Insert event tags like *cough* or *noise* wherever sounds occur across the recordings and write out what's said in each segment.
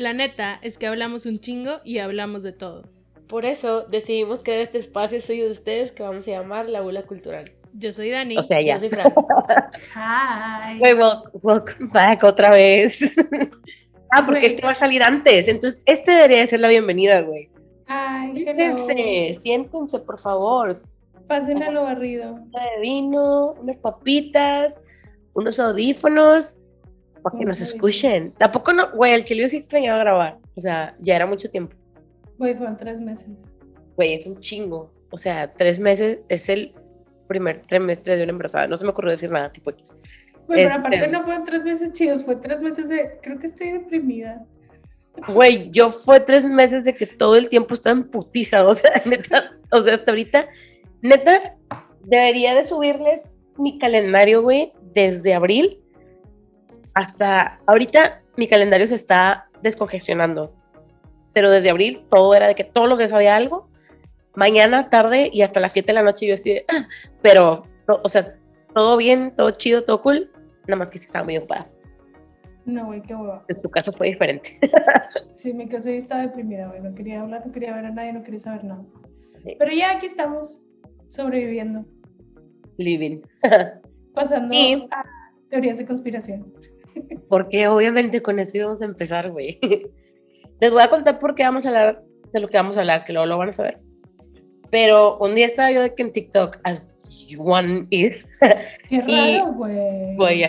La neta es que hablamos un chingo y hablamos de todo. Por eso decidimos crear este espacio suyo de ustedes que vamos a llamar La Bula Cultural. Yo soy Dani. O sea, ya. Yo soy Franz. *laughs* Hi. Güey, wel- welcome back otra vez. *laughs* ah, porque Güey. este va a salir antes. Entonces, este debería de ser la bienvenida, güey. Ay. Siéntense, siéntense, por favor. Pasen a lo barrido. Una de vino, unas papitas, unos audífonos, para que nos escuchen. Tampoco, no, güey, el chile yo sí extrañaba grabar. O sea, ya era mucho tiempo. Güey, fueron tres meses. Güey, es un chingo. O sea, tres meses es el primer trimestre de una embarazada. No se me ocurrió decir nada, tipo X. Güey, pero Este- aparte no fueron tres meses chidos, fue tres meses de. Creo que estoy deprimida. Güey, yo fue tres meses de que todo el tiempo estaba putiza, o sea, *laughs* neta, o sea, hasta ahorita, neta, debería de subirles mi calendario, güey, desde abril hasta ahorita mi calendario se está descongestionando, pero desde abril todo era de que todos los días había algo, mañana, tarde y hasta las 7 de la noche yo así "Ah", pero, no, o sea, todo bien, todo chido, todo cool, nada más que estaba muy ocupada. No, güey, qué hueva. En tu caso fue diferente. *laughs* Sí, en mi caso yo estaba deprimida, güey. No quería hablar, no quería ver a nadie, no quería saber nada. Sí. Pero ya aquí estamos, sobreviviendo, Living. pasando *laughs* Sí. a teorías de conspiración. Porque obviamente con eso íbamos a empezar, güey. Les voy a contar por qué vamos a hablar de lo que vamos a hablar, que luego lo van a saber. Pero un día estaba yo de que en TikTok, as one is, Qué *laughs* raro, güey. güey,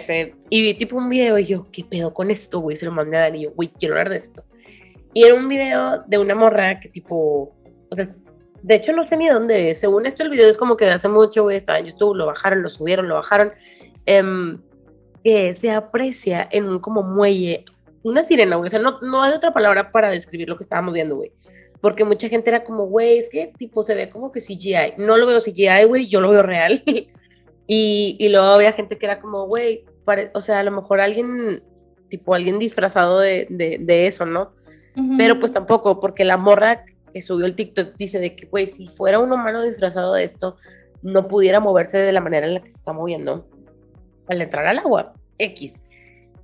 y vi tipo un video y yo, ¿qué pedo con esto, güey? Se lo mandé a Dani y yo, güey, quiero hablar de esto. Y era un video de una morra que tipo, o sea, de hecho no sé ni dónde es. Según esto el video es como que de hace mucho, güey, estaba en YouTube, lo bajaron, lo subieron, lo bajaron. em, que se aprecia en un como muelle, una sirena, güey. O sea, no, no hay otra palabra para describir lo que estábamos viendo, güey. Porque mucha gente era como, güey, es que tipo se ve como que CGI. No lo veo CGI, güey, yo lo veo real. *laughs* y, y luego había gente que era como, güey, o sea, a lo mejor alguien, tipo alguien disfrazado de, de, de eso, ¿no? Pero pues tampoco, porque la morra que subió el TikTok dice de que, güey, si fuera un humano disfrazado de esto, no pudiera moverse de la manera en la que se está moviendo al entrar al agua. X.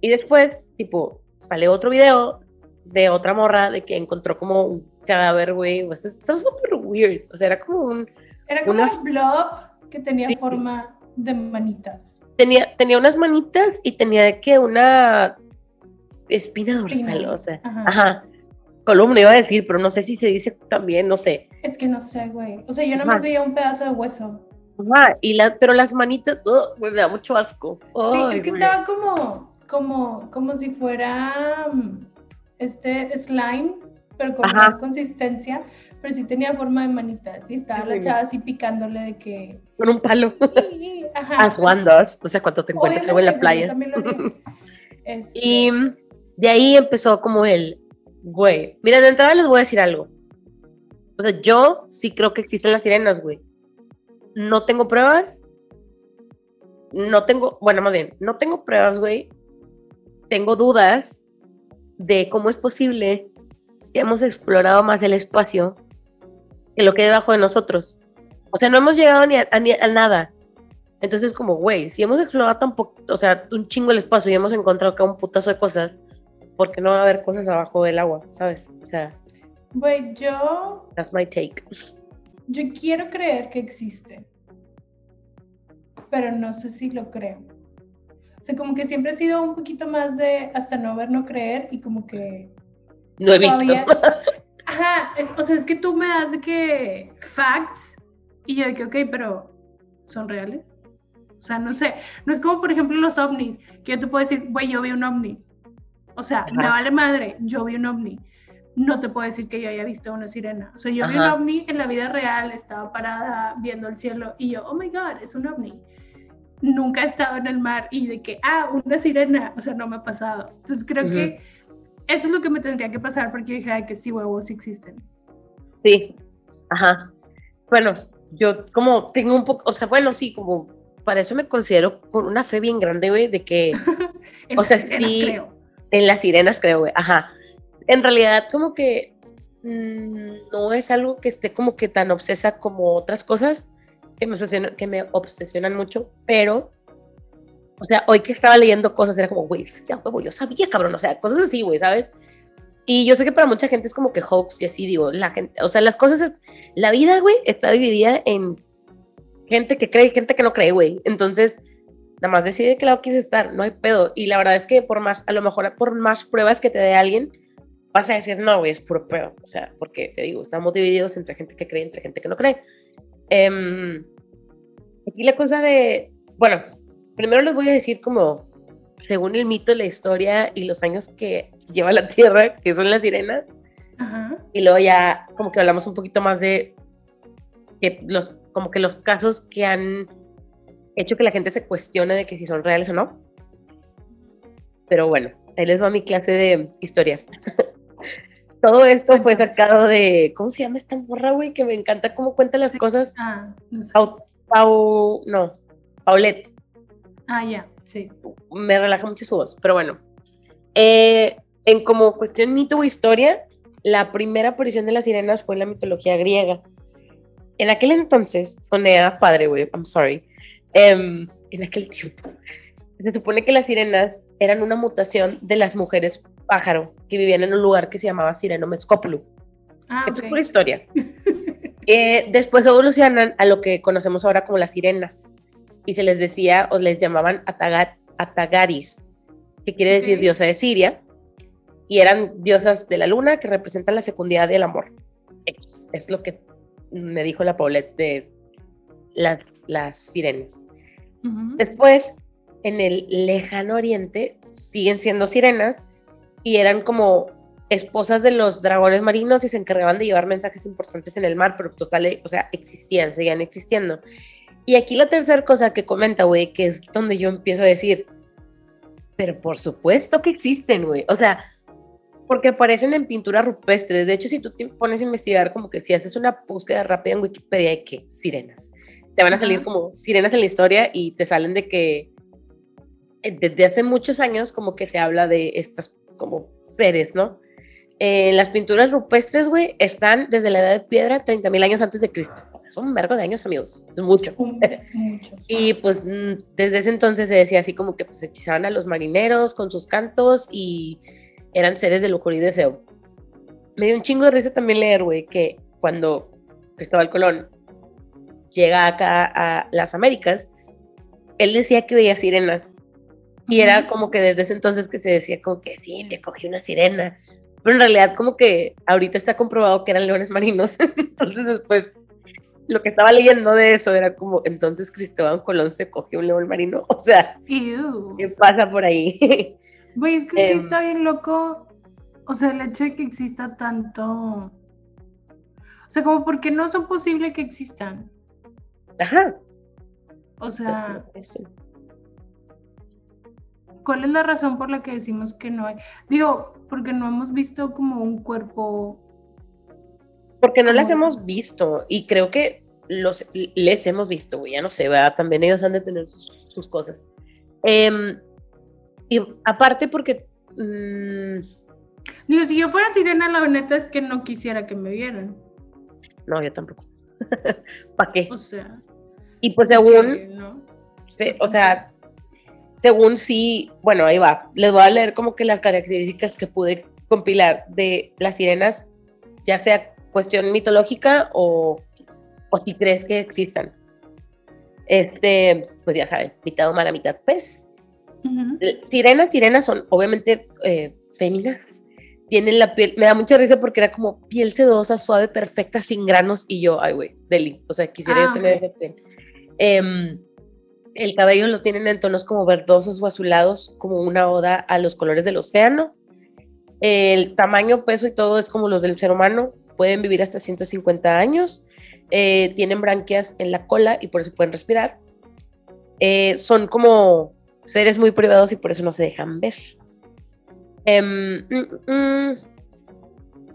Y después, tipo, sale otro video de otra morra de que encontró como un cadáver, güey. O sea, está súper weird. O sea, era como un. Era como unas- un blob que tenía Sí. forma de manitas. Tenía, tenía unas manitas y tenía de que una espina Espina. dorsal, o sea. Ajá. Ajá. Columna iba a decir, pero no sé si se dice también, no sé. Es que no sé, güey. O sea, yo Ajá. más veía un pedazo de hueso. Ajá, y la, pero las manitas, güey, me da mucho asco. Sí, es que güey. estaba como, como, como si fuera mm, este slime, pero con Ajá. más consistencia, pero sí tenía forma de manitas. Y estaba Sí, la chava así picándole de que. Con un palo. Ajá. As one does, o sea, cuando te encuentras luego en la playa. *laughs* Este, Y de ahí empezó como el, güey, mira, de entrada les voy a decir algo. O sea, yo sí creo que existen las sirenas, güey. No tengo pruebas. No tengo, bueno, más bien, no tengo pruebas, güey. Tengo dudas de cómo es posible que hemos explorado más el espacio que lo que hay debajo de nosotros. O sea, no hemos llegado ni a, a- ni a nada. Entonces, como, güey, si hemos explorado tan poco, o sea, un chingo el espacio y hemos encontrado acá un putazo de cosas, ¿por qué no va a haber cosas abajo del agua? ¿Sabes? O sea, Güey, yo, that's my take. Yo quiero creer que existe, pero no sé si lo creo. O sea, como que siempre he sido un poquito más de hasta no ver, no creer y como que No he visto. todavía... *laughs* Ajá, es- o sea, es que tú me das de que facts y yo de que, ok, pero ¿son reales? O sea, no sé, no es como por ejemplo los ovnis, que yo te puedo decir, güey, yo vi un ovni. O sea, me Ajá. vale madre, yo vi un ovni. No te puedo decir que yo haya visto una sirena. O sea, yo vi un Ajá. ovni en la vida real, estaba parada viendo el cielo y yo, oh my god, es un ovni. Nunca he estado en el mar y de que, ah, una sirena, o sea, no me ha pasado. Entonces creo Ujú. que eso es lo que me tendría que pasar porque dije, ay, que sí, huevos, sí existen. Sí, ajá. Bueno, yo como tengo un poco, o sea, bueno, sí, como para eso me considero con una fe bien grande, güey, de que *laughs* En O las sea, sirenas, sí. creo. en las sirenas creo, güey, ajá. En realidad, como que mm, no es algo que esté como que tan obsesa como otras cosas que me obsesionan, que me obsesionan mucho, pero, o sea, hoy que estaba leyendo cosas era como, güey, ya huevo, yo sabía, cabrón, o sea, cosas así, güey, ¿sabes? Y yo sé que para mucha gente es como que hoax y así, digo, la gente, o sea, las cosas, es, la vida, güey, está dividida en gente que cree y gente que no cree, güey. Entonces, nada más decide que lado quieres estar, no hay pedo. Y la verdad es que por más, a lo mejor por más pruebas que te dé alguien, vas a decir, no, güey, es puro pedo. O sea, porque te digo, estamos divididos entre gente que cree y entre gente que no cree. Em, aquí la cosa de, bueno, primero les voy a decir como, según el mito, la historia y los años que lleva la Tierra, que son las sirenas. Ajá. Y luego ya como que hablamos un poquito más de que los, como que los casos que han hecho que la gente se cuestione de que si son reales o no. Pero bueno, ahí les va mi clase de historia. Todo esto fue sacado de, ¿cómo se llama esta morra, güey? Que me encanta cómo cuenta las Sí. cosas. Ah, no sé. Pau, Pau, no, Paulette. Ah, ya, sí. me relaja mucho su voz, pero bueno. Eh, en como cuestión mito o historia, la primera aparición de las sirenas fue en la mitología griega. En aquel entonces, sonea padre, güey, I'm sorry. Em, en aquel tiempo, se supone que las sirenas eran una mutación de las mujeres pájaro que vivían en un lugar que se llamaba Sireno. Ah, Esto ok. es pura historia. *laughs* Eh, después evolucionan a lo que conocemos ahora como las sirenas. Y se les decía o les llamaban Ataga- Atagaris, que quiere decir Ok. diosa de Siria. Y eran diosas de la luna que representan la fecundidad y el amor. X, Es lo que me dijo la Paulette de las, las sirenas. Ujú. Después, en el lejano oriente, siguen siendo sirenas y eran como esposas de los dragones marinos y se encargaban de llevar mensajes importantes en el mar, pero total, eh, o sea, existían, seguían existiendo. Y aquí la tercera cosa que comenta, güey, que es donde yo empiezo a decir, pero por supuesto que existen, güey. O sea, porque aparecen en pinturas rupestres. De hecho, si tú te pones a investigar, como que si haces una búsqueda rápida en Wikipedia de que sirenas, te van a salir como sirenas en la historia y te salen de que eh, desde hace muchos años como que se habla de estas como seres, ¿no? Eh, las pinturas rupestres, güey, están desde la edad de piedra, 30.000 años antes de Cristo. O sea, son un vergo de años, amigos. Es mucho. Muchos. *laughs* Y pues mm, desde ese entonces se decía así como que pues hechizaban a los marineros con sus cantos y eran seres de locura y deseo. Me dio un chingo de risa también leer, güey, que cuando Cristóbal Colón llega acá a las Américas, él decía que veía sirenas. Y era como que desde ese entonces que se decía como que sí, me cogí una sirena. Pero en realidad como que ahorita está comprobado que eran leones marinos. *laughs* entonces después lo que estaba leyendo de eso era como, entonces Cristóbal Colón se cogió un león marino. *laughs* O sea, Ew. ¿qué pasa por ahí? *laughs* Güey, es que sí Em. está bien loco. O sea, el hecho de que exista tanto. O sea, como porque no son posible que existan. Ajá. O sea. ¿Cuál es la razón por la que decimos que no hay? Digo, porque no hemos visto como un cuerpo. Porque no las Como- hemos visto y creo que los les hemos visto, güey, ya no sé, ¿verdad? También ellos han de tener sus, sus cosas. Em, y aparte porque... mm, Digo, si yo fuera sirena, la neta es que no quisiera que me vieran. no, yo tampoco. *laughs* ¿Para qué? O sea, Y pues según, ¿no? sí, o sea, según sí, bueno, ahí va. Les voy a leer como que las características que pude compilar de las sirenas, ya sea cuestión mitológica o, o si crees que existan. Este, pues ya saben, mitad humana, mitad pez. Eh, Sirenas, sirenas son obviamente eh, féminas. Tienen la piel, me da mucha risa porque era como piel sedosa, suave, perfecta, sin granos. Y yo, ay, güey, deli. O sea, quisiera yo Ah, tener ok. esa piel. Em, el cabello los tienen en tonos como verdosos o azulados, como una oda a los colores del océano. El tamaño, peso y todo es como los del ser humano. Pueden vivir hasta 150 años. Eh, tienen branquias en la cola y por eso pueden respirar. Eh, son como seres muy privados y por eso no se dejan ver. Em, mm, mm,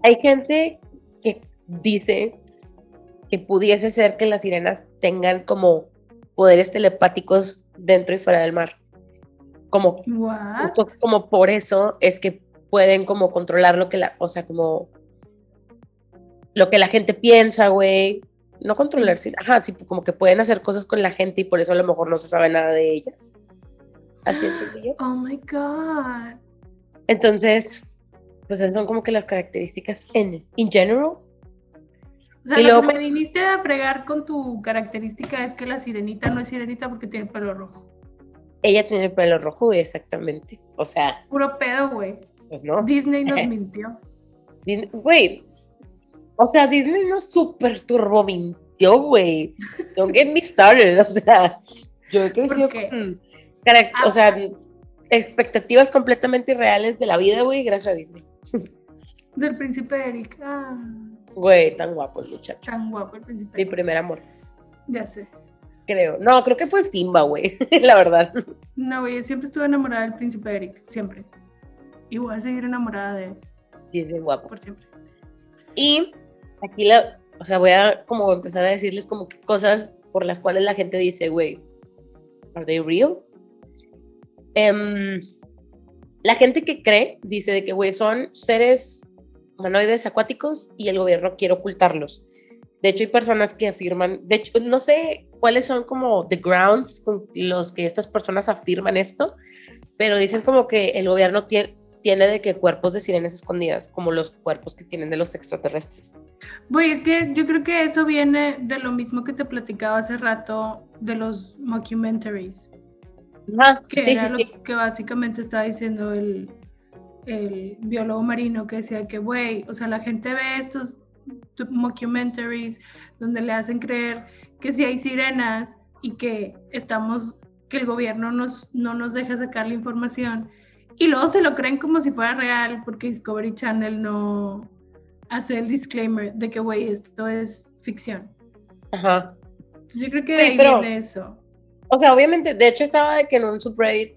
hay gente que dice que pudiese ser que las sirenas tengan como poderes telepáticos dentro y fuera del mar. Como, What? como por eso es que pueden como controlar lo que la, o sea, como lo que la gente piensa, güey. No controlar, sí, ajá, sí, como que pueden hacer cosas con la gente y por eso a lo mejor no se sabe nada de ellas. Así. *gasps* Oh my god. Entonces, pues son como que las características en in general. O sea, Y lo luego- que me viniste a fregar con tu característica es que la sirenita no es sirenita porque tiene pelo rojo. Ella tiene el pelo rojo, exactamente. O sea, Puro pedo, güey. pues no. Disney nos *laughs* mintió. Güey, o sea, Disney nos super turbo mintió, güey. Don't get me started. O sea, yo he crecido con, Ah. o sea, expectativas completamente irreales de la vida, güey, gracias a Disney. Del príncipe Eric. Ah, Güey, tan guapo el muchacho. tan guapo el príncipe Mi primer amor, Ya sé. creo. No, creo que fue Simba, güey, *laughs* la verdad. No, güey, yo siempre estuve enamorada del príncipe Eric. Siempre. Y voy a seguir enamorada de él Sí, es bien guapo. por siempre. Y aquí la, o sea, voy a como empezar a decirles como que cosas por las cuales la gente dice, güey, ¿are they real? Em, la gente que cree dice de que, güey, son seres humanoides acuáticos y el gobierno quiere ocultarlos. De hecho, hay personas que afirman, de hecho, no sé cuáles son como the grounds con los que estas personas afirman esto, pero dicen como que el gobierno tie- tiene de que cuerpos de sirenas escondidas, como los cuerpos que tienen de los extraterrestres. Güey, es que yo creo que eso viene de lo mismo que te platicaba hace rato de los mockumentaries. Ajá, Que sí, era sí, lo sí. que básicamente estaba diciendo el, el biólogo marino que decía que, güey, o sea, la gente ve estos mockumentaries donde le hacen creer que sí hay sirenas y que estamos, que el gobierno nos, no nos deja sacar la información y luego se lo creen como si fuera real porque Discovery Channel no hace el disclaimer de que, güey, esto es ficción. Ajá. Entonces yo creo que Sí, ahí pero- viene eso. O sea, obviamente, de hecho estaba de que en un subreddit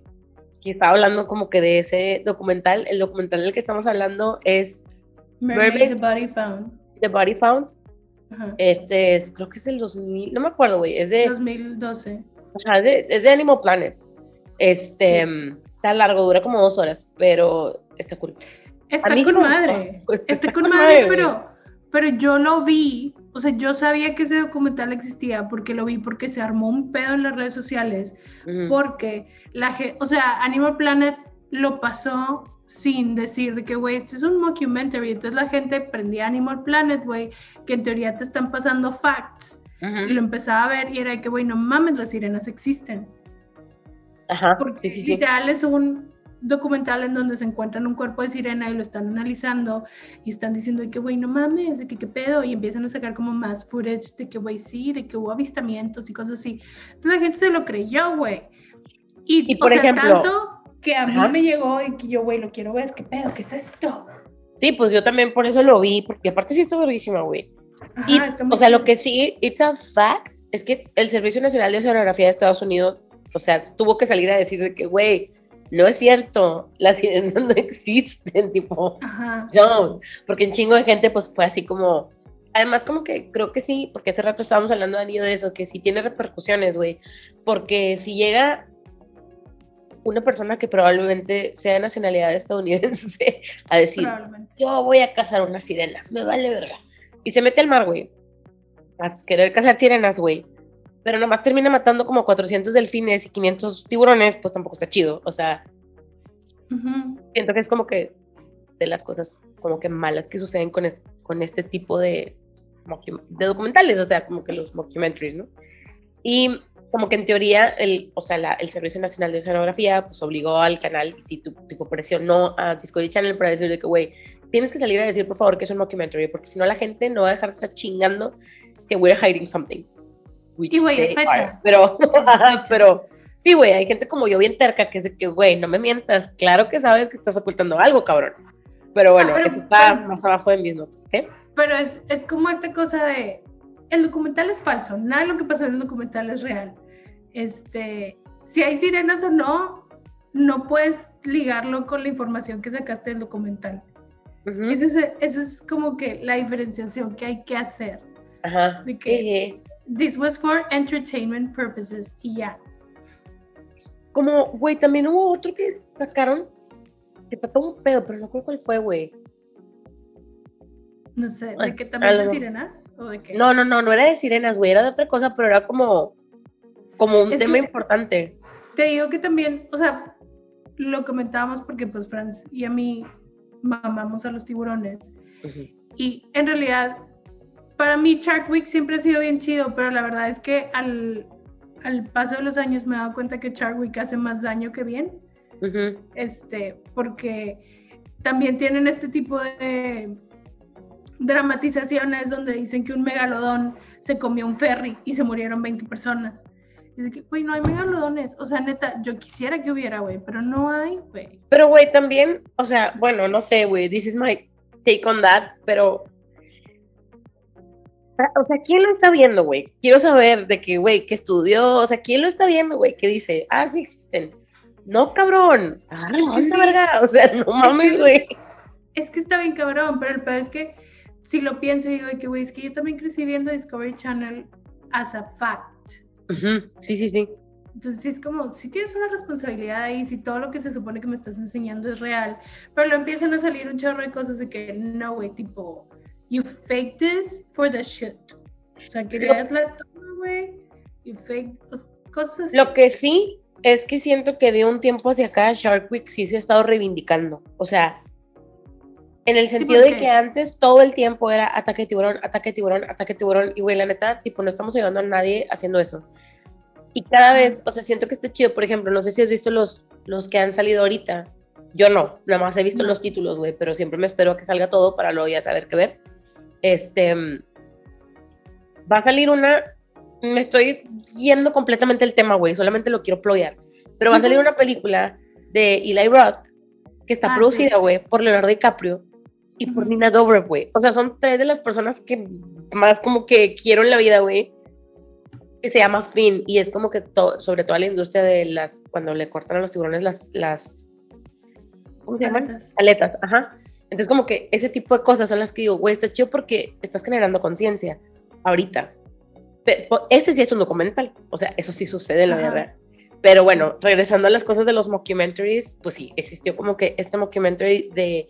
que estaba hablando como que de ese documental, el documental del que estamos hablando es Mermaid, the Body Found. The Body Found. Ajá. Este es, creo que es el 2000, no me acuerdo, güey, es de, 2012. ajá, de- es de Animal Planet. Este, mm, está largo, dura como dos horas, pero está cool. Está con madre. Está está con madre, pero, pero yo lo vi. O sea, yo sabía que ese documental existía porque lo vi porque se armó un pedo en las redes sociales. Porque la gente, o sea, Animal Planet lo pasó sin decir de que, güey, esto es un mockumentary. Entonces la gente prendía Animal Planet, güey, que en teoría te están pasando facts. Ujú. Y lo empezaba a ver y era de que, güey, no mames, las sirenas existen. Ajá, Porque sí, sí, sí. literal es un documental en donde se encuentran un cuerpo de sirena y lo están analizando y están diciendo de que, güey, no mames, de que qué pedo, y empiezan a sacar como más footage de que, güey, sí, de que hubo avistamientos y cosas así. Entonces la gente se lo creyó, güey. Y, Y, por o sea, ejemplo- tanto que a mí me llegó y que yo, güey, lo quiero ver, qué pedo, qué es esto. Sí, pues yo también por eso lo vi, porque aparte sí está verguísima, güey. Y, o sea, lo chido. que sí, it's a fact, es que el Servicio Nacional de Oceanografía de Estados Unidos, o sea, tuvo que salir a decir de que, güey, no es cierto, las sirenas no *laughs* existen, tipo, Ajá. no, porque un chingo de gente, pues fue así como, además como que creo que sí, porque hace rato estábamos hablando, Dani, de eso, que sí tiene repercusiones, güey, porque si llega una persona que probablemente sea de nacionalidad estadounidense *laughs* a decir, yo voy a cazar una sirena, me vale verga. Y se mete al mar, güey. A querer cazar sirenas, güey. Pero nomás termina matando como 400 delfines y 500 tiburones, pues tampoco está chido. O sea, Ujú. siento que es como que de las cosas como que malas que suceden con, es- con este tipo de, de documentales, o sea, como que los mockumentaries, ¿no? Y como que en teoría, el, o sea, la- el Servicio Nacional de Oceanografía, pues obligó al canal, y sí, tu, tipo presionó a Discovery Channel para decir de que, güey, tienes que salir a decir, por favor, que es un mockumentary, porque si no la gente no va a dejar de estar chingando que we're hiding something. Y, güey, es fecha. are. Pero, *laughs* pero, sí, güey, hay gente como yo bien terca que de que, güey, no me mientas, claro que sabes que estás ocultando algo, cabrón. Pero bueno, Ah, pero- eso está pero- más abajo de mis notas, ¿eh? Pero es, es como esta cosa de, el documental es falso, nada de lo que pasó en el documental es real. Este, si hay sirenas o no, no puedes ligarlo con la información que sacaste del documental. Ujú. Esa es, es como que la diferenciación que hay que hacer. Ajá. de que- Sí, sí. This was for entertainment purposes y ya. Como, güey, también hubo otro que sacaron que trató un pedo, pero no creo cuál fue, güey. No sé, ¿de que también de sirenas? ¿O de qué? No, no, no, no era de sirenas, güey, era de otra cosa, pero era como, como un Es tema importante. Te digo que también, o sea, lo comentábamos porque pues Franz y a mí mamamos a los tiburones. Y en realidad, para mí Shark Week siempre ha sido bien chido, pero la verdad es que al, al paso de los años me he dado cuenta que Shark Week hace más daño que bien, Ujú. este, porque también tienen este tipo de dramatizaciones donde dicen que un megalodón se comió un ferry y se murieron 20 personas. Dice que, güey, no hay megalodones. O sea, neta, yo quisiera que hubiera, güey, pero no hay, güey. Pero, güey, también, o sea, bueno, no sé, güey, this is my take on that, pero. Ah, O sea, ¿quién lo está viendo, güey? Quiero saber de que, güey, que estudió, o sea, ¿quién lo está viendo, güey? Que dice, ah, sí existen. No, cabrón, agarra que onda, sí. verga, o sea, no mames, güey. Es que está bien cabrón, pero el peor es que si lo pienso y digo de que, güey, es que yo también crecí viendo Discovery Channel as a fact. Ujú, Sí, sí, sí. Entonces sí es como, si tienes una responsabilidad ahí, si todo lo que se supone que me estás enseñando es real, pero lo empiezan a salir un chorro de cosas de que, no, güey, tipo, you fake this for the shit. O sea, querías la toma, güey, you fake, cosas. Lo que sí es que siento que de un tiempo hacia acá Shark Week sí se ha estado reivindicando. O sea, en el Sí, sentido de porque- que antes todo el tiempo era ataque de tiburón, ataque de tiburón, ataque de tiburón. Y güey, la neta, tipo, no estamos ayudando a nadie haciendo eso. Y cada vez, o sea, siento que está chido. Por ejemplo, no sé si has visto los, los que han salido ahorita. Yo no, nada más he visto No. los títulos, güey, pero siempre me espero a que salga todo para luego ya saber qué ver. Este. Va a salir una. Me estoy yendo completamente el tema, güey, solamente lo quiero ployar. Pero va a salir una película de Eli Roth que está Ah, producida, güey, por Leonardo DiCaprio y por. Nina Dobrev, güey. O sea, son tres de las personas que más como que quiero en la vida, güey. Que se llama Finn y es como que to- sobre toda la industria de las cuando le cortan a los tiburones las las ¿cómo se llaman? Aletas, ajá. Entonces como que ese tipo de cosas son las que digo, güey, está chido porque estás generando conciencia ahorita. Ese sí es un documental, o sea, eso sí sucede en la vida real. Pero bueno, regresando a las cosas de los mockumentaries, pues sí, existió como que este mockumentary de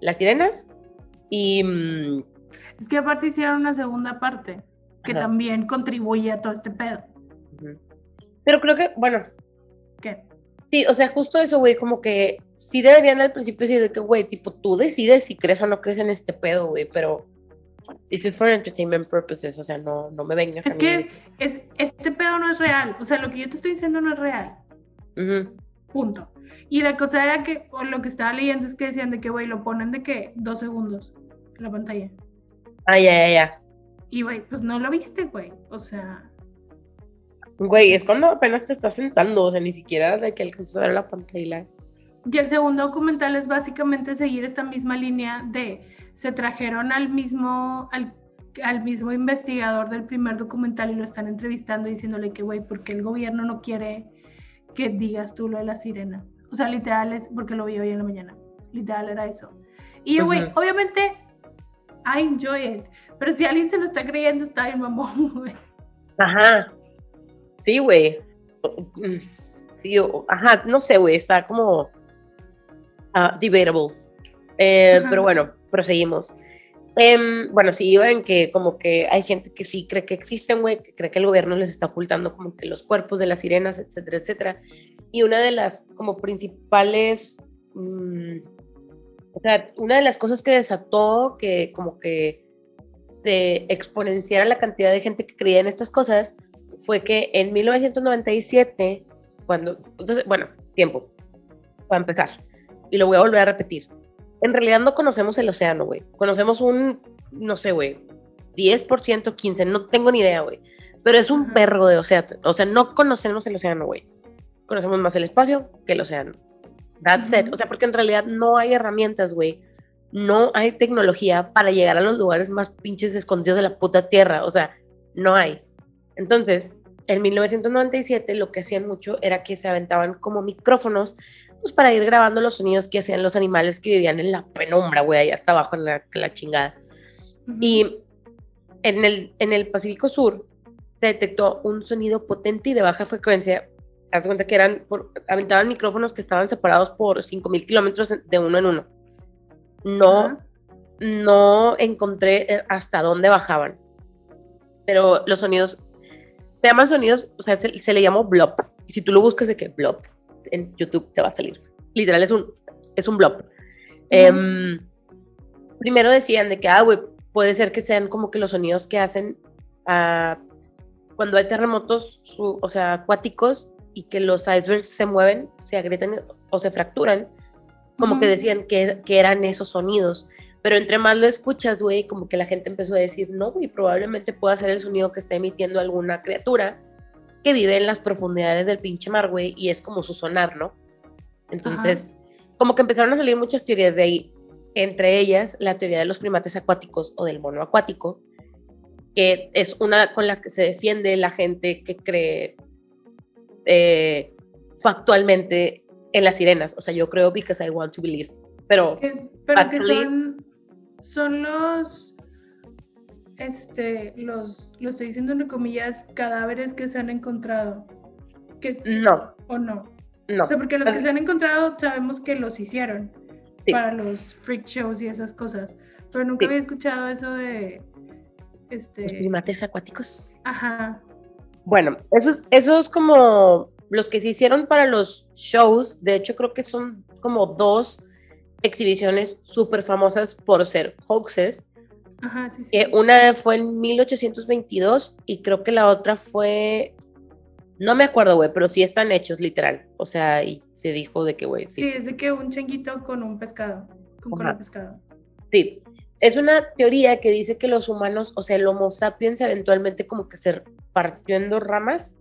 las sirenas y mm, Es que aparte hicieron una segunda parte que Ajá. también contribuye a todo este pedo. pero creo que, bueno, ¿Qué? sí, o sea, justo eso, güey, como que sí deberían al principio decir de que, güey, tipo, tú decides si crees o no crees en este pedo, güey, pero this is for entertainment purposes, o sea, no, no me vengas a Es mí que es, es- este pedo no es real. O sea, lo que yo te estoy diciendo no es real. Punto. Y la cosa era que, o lo que estaba leyendo es que decían de que, güey, lo ponen de que dos segundos en la pantalla. Ah, ya, ya, ya. Y, güey, pues no lo viste, güey. O sea, Güey, es cuando apenas te estás sentando, o sea, ni siquiera de que alcanzas a ver la pantalla. Y el segundo documental es básicamente seguir esta misma línea de se trajeron al mismo, al, al mismo investigador del primer documental y lo están entrevistando diciéndole que, güey, porque el gobierno no quiere que digas tú lo de las sirenas. O sea, literal es porque lo vi hoy en la mañana. Literal era eso. Y yo, güey, Ujú. obviamente, I enjoy it. Pero si alguien se lo está creyendo, está bien mamón, *laughs* güey. Ajá. Sí, güey. Mm, Sí, o- ajá, no sé, güey, está como ah, debatable. Eh, pero bueno, proseguimos. Em, bueno, sí, iba en que como que hay gente que sí cree que existen, güey, que cree que el gobierno les está ocultando como que los cuerpos de las sirenas, etcétera, etcétera. Y una de las como principales, mm, o sea, una de las cosas que desató que como que se exponenciara la cantidad de gente que creía en estas cosas fue que en 1997, cuando, entonces, bueno, tiempo, para empezar, y lo voy a volver a repetir. En realidad no conocemos el océano, güey. Conocemos un, no sé, güey, 10%, 15%, no tengo ni idea, güey. Pero es un perro de océano. O sea, no conocemos el océano, güey. Conocemos más el espacio que el océano. That's it. Ujú. O sea, porque en realidad no hay herramientas, güey. No hay tecnología para llegar a los lugares más pinches escondidos de la puta tierra. O sea, no hay. Entonces, en 1997 lo que hacían mucho era que se aventaban como micrófonos pues para ir grabando los sonidos que hacían los animales que vivían en la penumbra, güey, allá hasta abajo en la, en la chingada. Y en el, en el Pacífico Sur se detectó un sonido potente y de baja frecuencia. Haz cuenta que eran, por- aventaban micrófonos que estaban separados por 5000 kilómetros de uno en uno. No, no encontré eh, hasta dónde bajaban. Pero los sonidos, se llaman sonidos, o sea, se, se le llamó blob. Y si tú lo buscas de que blob en YouTube te va a salir. Literal es un, es un blob. Em, primero decían de que, ah, güey, puede ser que sean como que los sonidos que hacen ah, cuando hay terremotos, su- o sea, acuáticos y que los icebergs se mueven, se agrietan o se fracturan, como que decían que, que eran esos sonidos. Pero entre más lo escuchas, güey, como que la gente empezó a decir, no, güey, probablemente pueda ser el sonido que está emitiendo alguna criatura que vive en las profundidades del pinche mar, güey, y es como su sonar, ¿no? Entonces, como que empezaron a salir muchas teorías de ahí, entre ellas la teoría de los primates acuáticos o del mono acuático, que es una con las que se defiende la gente que cree eh, factualmente en las sirenas. O sea, yo creo because I want to believe. Pero pero que son los, este, los, lo estoy diciendo entre comillas, cadáveres que se han encontrado. Que, no, ¿O no? no. O sea, porque los que se han encontrado sabemos que los hicieron Sí. para los freak shows y esas cosas. Pero nunca Sí. había escuchado eso de, Los este, primates acuáticos. ajá, Bueno, esos, esos como los que se hicieron para los shows, de hecho creo que son como dos exhibiciones súper famosas por ser hoaxes. Ajá, sí, sí. que una fue en 1822 y creo que la otra fue, no me acuerdo, güey, pero sí están hechos literal. O sea, y se dijo de que, güey, Sí, es de que un changuito con un pescado, con Ajá. pescado. Sí, es una teoría que dice que los humanos, o sea, el Homo sapiens eventualmente como que se partió en dos ramas.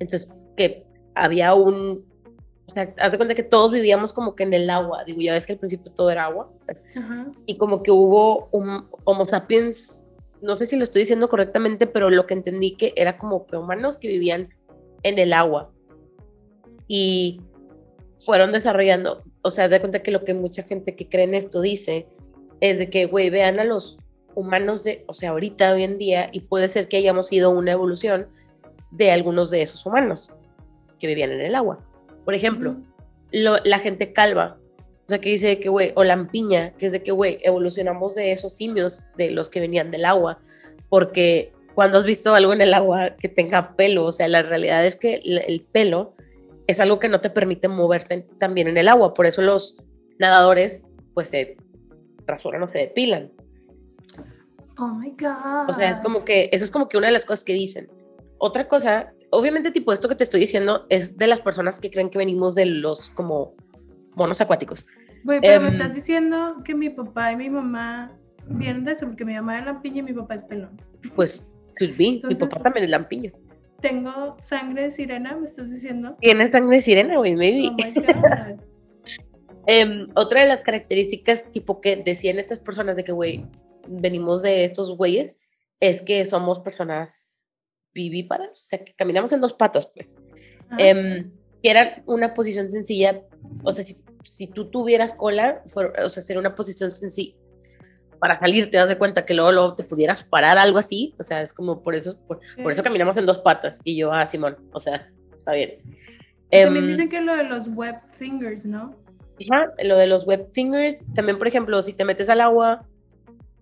Entonces, que había un, o sea, haz de cuenta que todos vivíamos como que en el agua. Digo, ya ves que al principio todo era agua. Ajá. Y como que hubo un Homo sapiens, no sé si lo estoy diciendo correctamente, pero lo que entendí que era como que humanos que vivían en el agua. Y fueron desarrollando, o sea, haz de cuenta que lo que mucha gente que cree en esto dice es de que, güey, vean a los humanos de, o sea, ahorita, hoy en día, y puede ser que hayamos sido una evolución de algunos de esos humanos que vivían en el agua. Por ejemplo, lo- la gente calva, o sea, que dice de que, güey, o lampiña, que es de que, güey, evolucionamos de esos simios, de los que venían del agua, porque cuando has visto algo en el agua que tenga pelo, o sea, la realidad es que el, el pelo es algo que no te permite moverte también en el agua, por eso los nadadores, pues, se rasuran o se depilan. Oh my God. O sea, es como que, eso es como que una de las cosas que dicen. Otra cosa, obviamente, tipo, esto que te estoy diciendo es de las personas que creen que venimos de los como monos acuáticos. Güey, pero me Em, estás diciendo que mi papá y mi mamá vienen de eso, porque mi mamá es lampiña y mi papá es pelón. Pues, could be. Mi Entonces- papá también es lampiño. Tengo sangre de sirena, me estás diciendo. Tiene sangre de sirena, güey, maybe. Oh my God. *laughs* Em, otra de las características, tipo, que decían estas personas de que, güey, venimos de estos güeyes, es que somos personas vivíparas, o sea, que caminamos en dos patas, pues. Ajá. Em, que era una posición sencilla, o sea, si, si tú tuvieras cola, o sea, sería una posición sencilla para salir, te das de cuenta que luego, luego te pudieras parar, algo así, o sea, es como por eso, por, por eso caminamos en dos patas, y yo, ah, Simón, o sea, está bien. También Em, dicen que lo de los web fingers, ¿no? Ajá, lo de los web fingers, también, por ejemplo, si te metes al agua,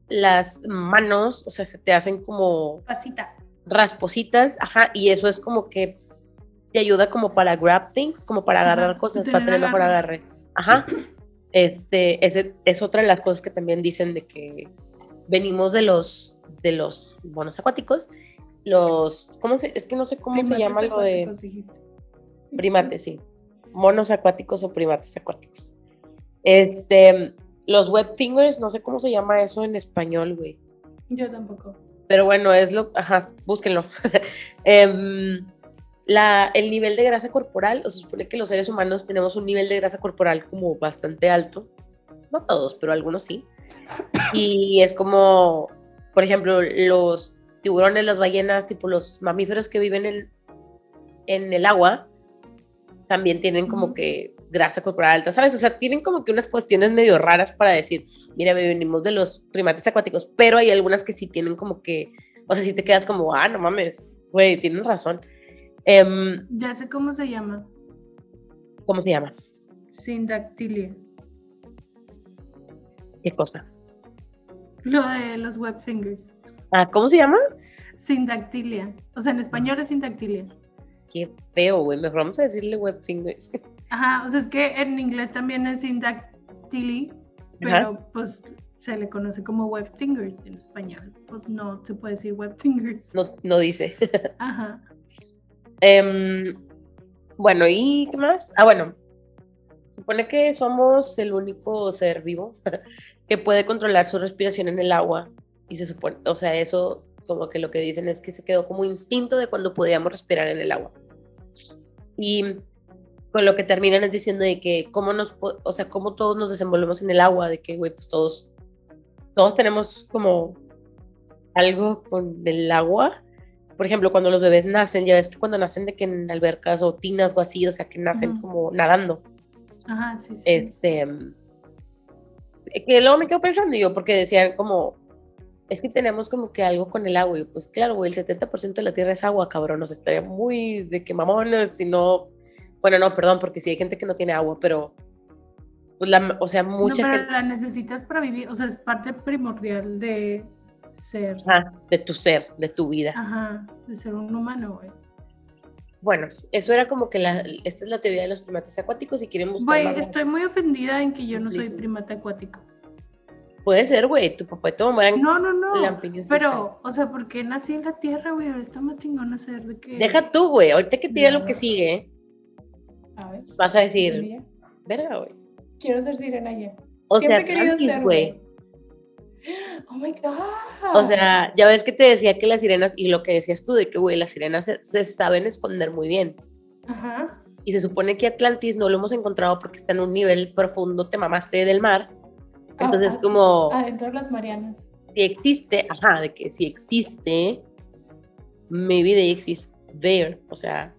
las manos, o sea, se te hacen como Pasita. Raspositas, ajá, y eso es como que te ayuda como para grab things, como para Ajá, agarrar cosas, tener para tener mejor agarre. Ajá. Este, ese es otra de las cosas que también dicen de que venimos de los de los monos acuáticos, los ¿cómo se es que no sé cómo se llama lo de dijiste. primates, sí. Monos acuáticos o primates acuáticos. Este, los web fingers, no sé cómo se llama eso en español, güey. Yo tampoco. Pero bueno, es lo, ajá, búsquenlo. *laughs* Em, la, el nivel de grasa corporal, o se supone que los seres humanos tenemos un nivel de grasa corporal como bastante alto. No todos, pero algunos sí. Y es como, por ejemplo, los tiburones, las ballenas, tipo los mamíferos que viven en, en el agua, también tienen como que grasa corporal alta, ¿sabes? O sea, tienen como que unas cuestiones medio raras para decir, mira, venimos de los primates acuáticos, pero hay algunas que sí tienen como que, o sea, sí te quedas como, ah, no mames, güey, tienen razón. Em, Ya sé cómo se llama. ¿Cómo se llama? Sindactilia. ¿Qué cosa? Lo de los web fingers. Ah, ¿cómo se llama? Sindactilia. O sea, en español es sindactilia. Qué feo, güey, mejor vamos a decirle web fingers. *laughs* Ajá, o sea, es que en inglés también es sindac Tilly, pero pues se le conoce como web fingers en español. Pues no se puede decir web fingers. No, no dice. *laughs* Ajá. Em, bueno, ¿y qué más? Ah, bueno. Supone que somos el único ser vivo *laughs* que puede controlar su respiración en el agua. Y se supone, o sea, eso como que lo que dicen es que se quedó como instinto de cuando podíamos respirar en el agua. Y con lo que terminan es diciendo de que cómo nos, o sea, cómo todos nos desenvolvemos en el agua, de que, güey, pues todos, todos tenemos como algo con el agua. Por ejemplo, cuando los bebés nacen, ya ves que cuando nacen de que en albercas o tinas o así, o sea, que nacen Ujú. como nadando. Ajá, sí, sí. Este, que luego me quedo pensando yo, porque decían como, es que tenemos como que algo con el agua. Y pues claro, güey, el 70% de la tierra es agua, cabrón. Sea, estaría muy de que mamones, si no. Bueno, no, perdón, porque sí hay gente que no tiene agua, pero. Pues la, o sea, mucha no, pero gente. la necesitas para vivir, o sea, es parte primordial de ser, Ajá, de tu ser, de tu vida. ajá, de ser un humano, güey. Bueno, eso era como que la, esta es la teoría de los primates acuáticos. Si quieren buscar. Güey, estoy muy ofendida en que yo no soy primate acuático. Puede ser, güey, tu papá y tu mamá eran No, no, no. Pero, o sea, ¿por qué nací en la tierra, güey? Ahora está más chingón hacer de que. Deja tú, güey. Ahorita que te diga lo que sigue, ver. Vas a decir, verga, güey. Quiero ser sirena ya. O Siempre sea, he querido güey. Oh my god. O sea, ya ves que te decía que las sirenas, y lo que decías tú, de que, güey, las sirenas se, se saben esconder muy bien. Ajá. Y se supone que Atlantis no lo hemos encontrado porque está en un nivel profundo, te mamaste del mar. Entonces, Ah, como, Adentro de las Marianas. si existe, ajá, de que si existe, maybe they exist there. O sea,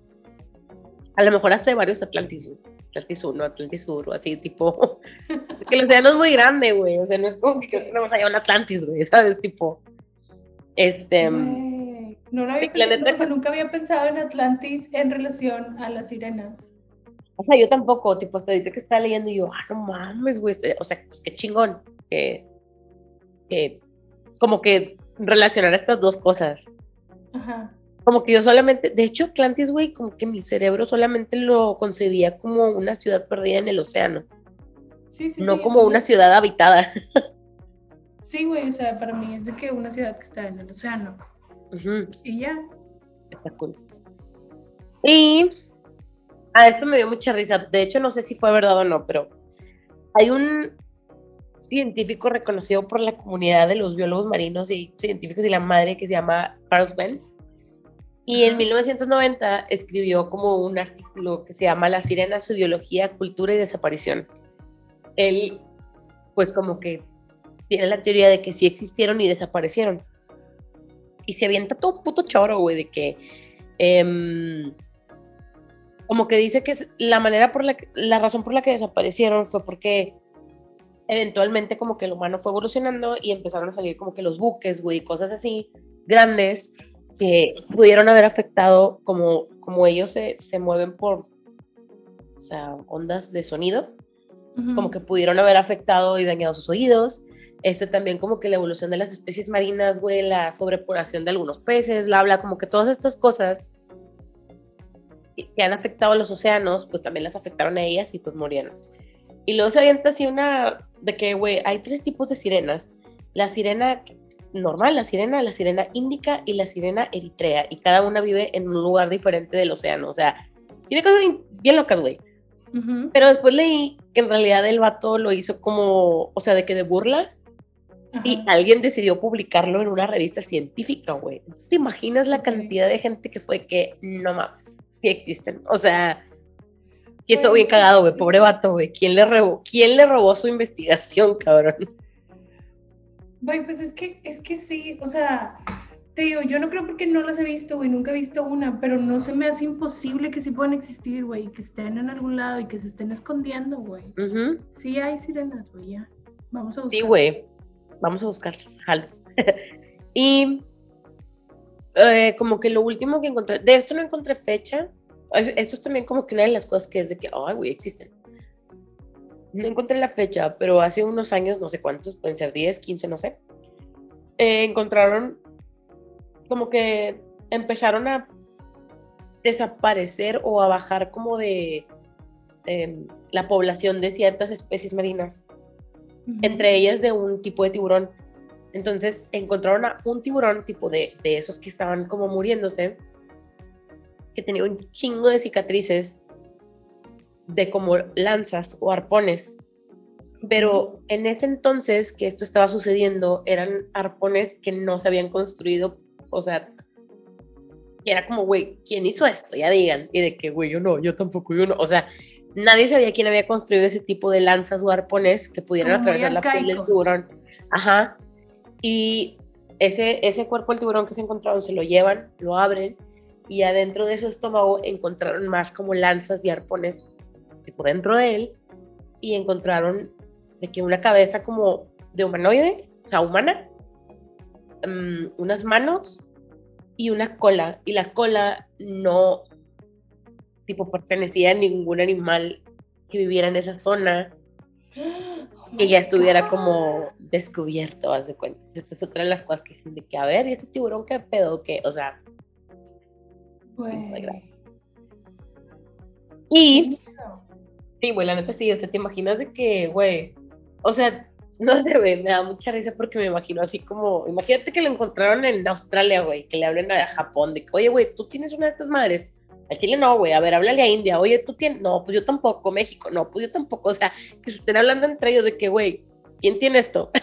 a lo mejor hasta hay varios Atlantis. Atlantis 1, Atlantis Sur, o así, tipo. *laughs* que el océano es muy grande, güey. O sea, no es como que tenemos allá un Atlantis, güey, ¿sabes? Tipo. Este. No lo había pensado, neta o sea, que- nunca había pensado en Atlantis en relación a las sirenas. O sea, yo tampoco, tipo, hasta ahorita que estaba leyendo, y yo, ah, no mames, güey, o sea, pues qué chingón, que, que, como que relacionar estas dos cosas. Ajá. Como que yo solamente, de hecho, Atlantis, güey, como que mi cerebro solamente lo concebía como una ciudad perdida en el océano, Sí, sí, no sí, como una ciudad habitada. Sí, güey, o sea, para mí es de que una ciudad que está en el océano. Y ya. está cool. Y a esto me dio mucha risa. De hecho, no sé si fue verdad o no, pero hay un científico reconocido por la comunidad de los biólogos marinos y científicos y la madre que se llama Carl Benz. Y en Ajá. 1990 escribió como un artículo que se llama La sirena, su biología, cultura y desaparición. Él, pues como que tiene la teoría de que sí existieron y desaparecieron. Y se avienta todo un puto choro, güey, de que... em, como que dice que la manera por la que, la razón por la que desaparecieron fue porque eventualmente como que el humano fue evolucionando y empezaron a salir como que los buques, güey, cosas así grandes que pudieron haber afectado como, como ellos se, se mueven por, o sea, ondas de sonido, Ujú. como que pudieron haber afectado y dañado sus oídos. Este también como que la evolución de las especies marinas, güey, la sobrepoblación de algunos peces, bla, bla, como que todas estas cosas que que han afectado a los océanos, pues también las afectaron a ellas y pues murieron. Y luego se avienta así una, de que, güey, hay tres tipos de sirenas. La sirena normal, la sirena, la sirena índica y la sirena eritrea. Y cada una vive en un lugar diferente del océano. O sea, tiene cosas bien- locas, güey. Ujú. Pero después leí que en realidad el vato lo hizo como, o sea, de que de burla. Y Ajá. alguien decidió publicarlo en una revista científica, güey. Entonces, ¿Te imaginas la cantidad de gente que fue que no mames, sí existen? O sea, y estuvo bien cagado, güey, pobre vato, güey. ¿Quién le robó, quién le robó su investigación, *laughs* cabrón? Güey, pues es que, es que sí, o sea, te digo, yo no creo porque no las he visto, güey, nunca he visto una, pero no se me hace imposible que sí puedan existir, güey, que estén en algún lado y que se estén escondiendo, güey. Ujú. Sí hay sirenas, güey, ya. Vamos a buscar. Sí, güey. Vamos a buscar. Jalo. *laughs* y eh, como que lo último que encontré, de esto no encontré fecha. Es- Esto es también como que una de las cosas que es de que, ay, güey, existen. No encontré la fecha, pero hace unos años, no sé cuántos, pueden ser 10, 15, no sé. eh, encontraron como que empezaron a desaparecer o a bajar como de em, la población de ciertas especies marinas entre ellas de un tipo de tiburón. Entonces encontraron a un tiburón tipo de, de esos que estaban como muriéndose, que tenía un chingo de cicatrices de como lanzas o arpones. Pero en ese entonces que esto estaba sucediendo, eran arpones que no se habían construido, o sea, era como, güey, ¿quién hizo esto? Ya digan. Y de que, güey, yo no, yo tampoco, yo no. O sea, nadie sabía quién había construido ese tipo de lanzas o arpones que pudieran Como atravesar la piel del tiburón. Ajá. Y ese, ese cuerpo del tiburón que se encontraron se lo llevan, lo abren y adentro de su estómago encontraron más como lanzas y arpones por dentro de él y encontraron de que una cabeza como de humanoide, o sea, humana, mm, unas manos y una cola. Y la cola no, tipo, pertenecía a ningún animal que viviera en esa zona, Oh *gasps* que ya estuviera God. como descubierto, haz de cuenta. Esta es otra de las cosas que dicen de que, a ver, ¿y este tiburón qué pedo? que O sea, y Sí, güey, la neta sí, o sea, te imaginas de que, güey, o sea, no sé, güey, me da mucha risa porque me imagino así como, imagínate que lo encontraron en Australia, güey, que le hablen a Japón, de que, oye, güey, tú tienes una de estas madres, a Chile no, güey, a ver, háblale a India, oye, tú tienes, no, pues yo tampoco, México, no, pues yo tampoco, o sea, que se estén hablando entre ellos de que, güey, ¿quién tiene esto? *laughs*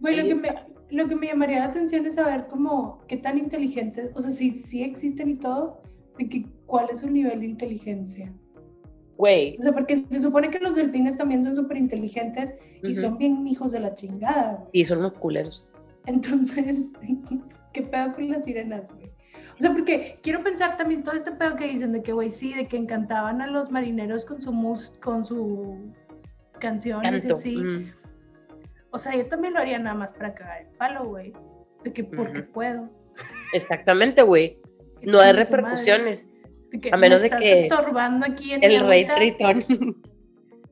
Güey, lo que, me, lo que me llamaría la atención es saber cómo, qué tan inteligentes, o sea, si sí existen y todo, de que cuál es su nivel de inteligencia. Güey, O sea, porque se supone que los delfines también son súper inteligentes y son bien hijos de la chingada. y son unos culeros. Entonces, *laughs* ¿qué pedo con las sirenas, güey? O sea, porque quiero pensar también todo este pedo que dicen de que, güey, sí, de que encantaban a los marineros con su mus con su así. mm, O sea, yo también lo haría nada más para cagar el palo, güey. De que porque puedo. Exactamente, güey. No hay repercusiones. Que a menos me de que estorbando aquí en El rey. Tritón. *laughs*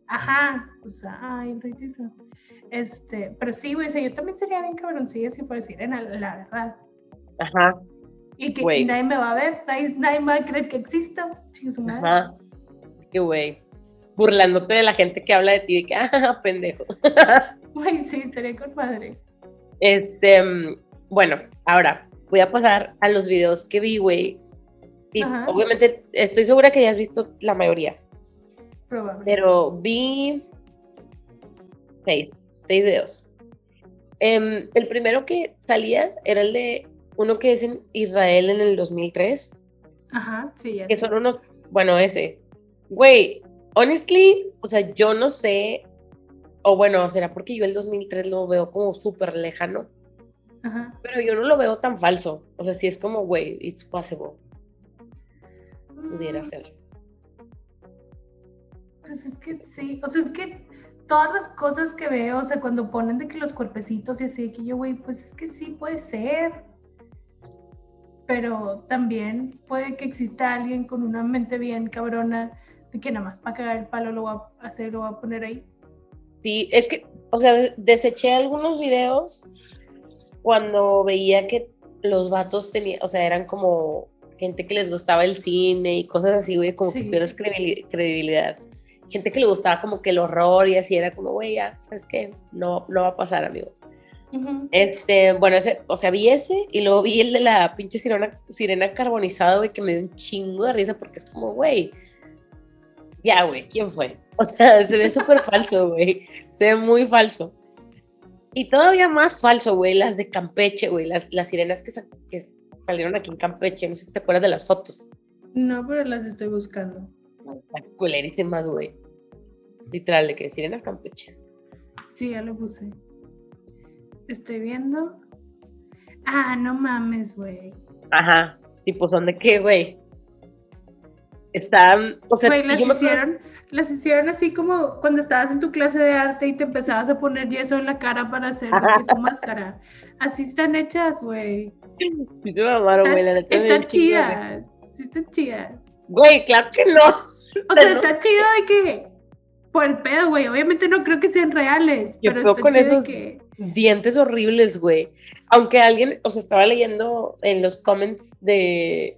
Ajá. O sea, ay, el rey Tritón. Este, pero sí, güey, o sea, yo también sería bien cabroncilla si fuera sirena, la verdad. Ajá, Y que Güey. nadie me va a ver, nadie, nadie me va a creer que existo. Chingue su madre. ajá. Es que, güey, burlándote de la gente que habla de ti, de que, ah, *laughs* pendejo. *laughs* Güey, sí, estaría con madre. Este, mm, bueno, ahora voy a pasar a los videos que vi, güey. Y Ajá. obviamente estoy segura que ya has visto la mayoría, Probable. pero vi seis, seis videos. Em, el primero que salía era el de uno que es en Israel en el 2003, Ajá, sí, ya que son unos, bueno, ese. Güey, honestly, o sea, yo no sé, o bueno, será porque yo el 2003 lo veo como súper lejano, Ajá. pero yo no lo veo tan falso. O sea, sí es como, güey, it's possible, pudiera Mm, ser. Pues es que sí, o sea, es que todas las cosas que veo, o sea, cuando ponen de que los cuerpecitos y así, que yo, güey, pues es que sí puede ser. Pero también puede que exista alguien con una mente bien cabrona de que nada más para cagar el palo lo va a hacer, lo va a poner ahí. Sí, es que, o sea, de- deseché algunos videos cuando veía que los vatos tenían, o sea, eran como gente que les gustaba el cine y cosas así, güey, como que Sí. pierdes credi- credibilidad. Gente que le gustaba como que el horror y así era como, güey, ya, ¿sabes qué? No, no va a pasar, amigo. Ujú. Este, bueno, ese, o sea, vi ese y luego vi el de la pinche sirena, sirena carbonizada, güey, que me dio un chingo de risa porque es como, güey, ya, güey, ¿quién fue? O sea, *laughs* se ve súper falso, güey, se ve muy falso. Y todavía más falso, güey, las de Campeche, güey, las, las sirenas que, que salieron aquí en Campeche, no sé si te acuerdas de las fotos. No, pero las estoy buscando. Están culerísimas, güey. Literal, de que sirenas Campeche. Sí, ya lo puse. Estoy viendo. Ah, no mames, güey. Ajá, tipo, son de qué, güey. Están, o sea, Güey, las acuerdo- hicieron, las hicieron así como cuando estabas en tu clase de arte y te empezabas a poner yeso en la cara para hacer de tu *laughs* máscara. Así están hechas, güey. Sí te mamaron, güey, Están de risa. chidas. Sí están chidas. Güey, claro que no. O sea, ¿no? está chido de que por el pedo, güey. Obviamente no creo que sean reales, Yo pero creo está con chido de esos- que Dientes horribles, güey. Aunque alguien, o sea, estaba leyendo en los comments de.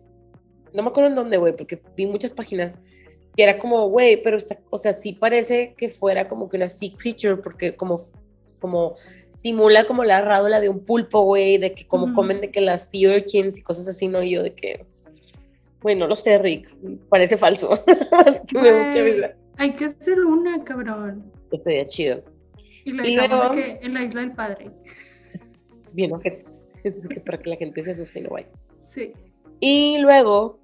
No me acuerdo en dónde, güey, porque vi muchas páginas que era como, güey, pero esta, o sea, sí parece que fuera como que una sea creature, porque como, como simula como la rádula de un pulpo, güey, de que como comen de que las sea urchins y cosas así, ¿no? Y yo de que, güey, no lo sé, Rick, parece falso. *laughs* Hay que hacer una, cabrón. Estaría chido. Y la luego- que en la isla del padre. *laughs* Bien, ojetes. *laughs* Para que la gente se asuste y no vaya. Sí. Y luego,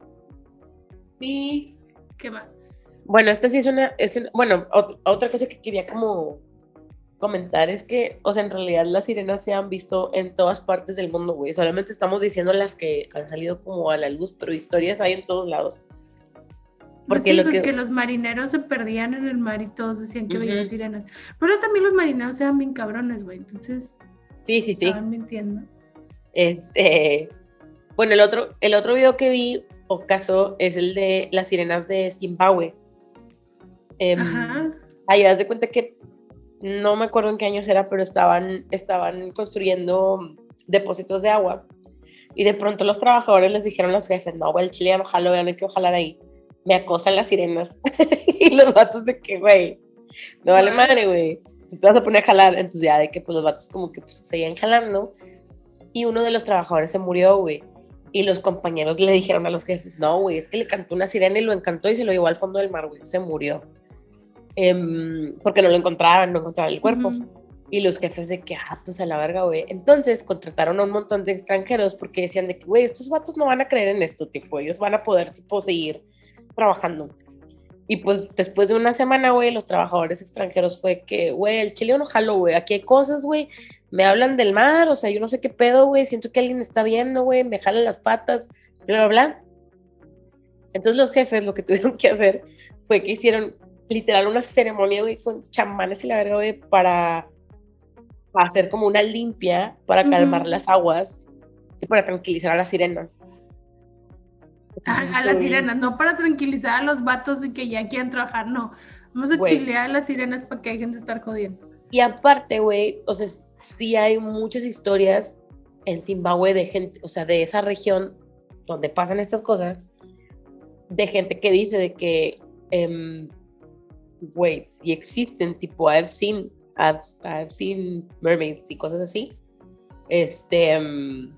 sí, ¿Qué más? Bueno, esta sí es una, es una- bueno, ot- otra cosa que quería como comentar es que, o sea, en realidad las sirenas se han visto en todas partes del mundo, güey. Solamente estamos diciendo las que han salido como a la luz, pero historias hay en todos lados. Porque sí, lo pues que- que... los marineros se perdían en el mar y todos decían que veían sirenas. Pero también los marineros eran bien cabrones, güey. Entonces, Sí, sí, sí. estaban mintiendo. Este, bueno, el otro, el otro video que vi o caso es el de las sirenas de Zimbabue. Ajá. Ahí das de cuenta que no me acuerdo en qué años era, pero estaban, estaban construyendo depósitos de agua. Y de pronto los trabajadores les dijeron a los jefes, no, güey, el chile ya no jalo, ya no hay que jalar ahí. Me acosan las sirenas. *laughs* y los vatos de que, güey, no vale madre, güey. Tú te vas a poner a jalar. Entonces ya de que pues los vatos como que pues, seguían jalando. Y uno de los trabajadores se murió, güey. Y los compañeros le dijeron a los jefes, no, güey, es que le cantó una sirena y lo encantó y se lo llevó al fondo del mar, güey. Se murió. Em, porque no lo encontraban, no encontraban el cuerpo. Ujú. Y los jefes de que, ah, pues a la verga, güey. Entonces contrataron a un montón de extranjeros porque decían de que, güey, estos vatos no van a creer en esto, tipo, ellos van a poder, tipo, seguir trabajando. Y pues después de una semana, güey, los trabajadores extranjeros fue que, güey, el chile no jalo, güey, aquí hay cosas, güey, me hablan del mar, o sea, yo no sé qué pedo, güey, siento que alguien está viendo, güey, me jalan las patas, bla, bla, bla. Entonces los jefes lo que *laughs* tuvieron que hacer fue que hicieron literal una ceremonia, güey, con chamanes y la verga, güey, para hacer como una limpia, para Ujú. calmar las aguas y para tranquilizar a las sirenas. A, a las sirenas, no para tranquilizar a los vatos y que ya quieran trabajar, no. Vamos a Güey. chilear a las sirenas para que dejen de estar jodiendo. Y aparte, güey, o sea, sí hay muchas historias en Zimbabue de gente, o sea, de esa región donde pasan estas cosas, de gente que dice de que, em, güey, si existen, tipo, I've seen, I've, I've seen mermaids y cosas así. Este, em,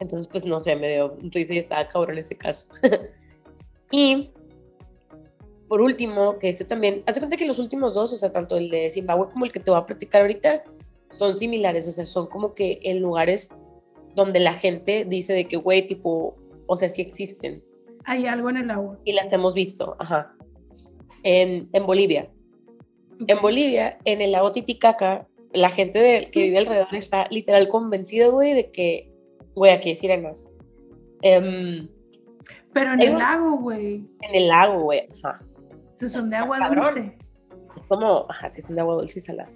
entonces, pues no sé, me dio risa y estaba cabrón ese caso. *laughs* y por último, que este también, hace cuenta que los últimos dos, o sea, tanto el de Zimbabue como el que te voy a platicar ahorita, son similares, o sea, son como que en lugares donde la gente dice de que, güey, tipo, o sea, sí existen Hay algo en el agua. y las hemos visto, ajá. En, en Bolivia. En Bolivia, en el lago Titicaca, la gente de- que vive alrededor está literal convencida, güey, de que, güey, aquí hay sirenas. Em, Pero en el un- lago, güey. en el lago, güey, ajá. Sea, son de agua dulce. Es como, ajá, sí, es de agua dulce y salada.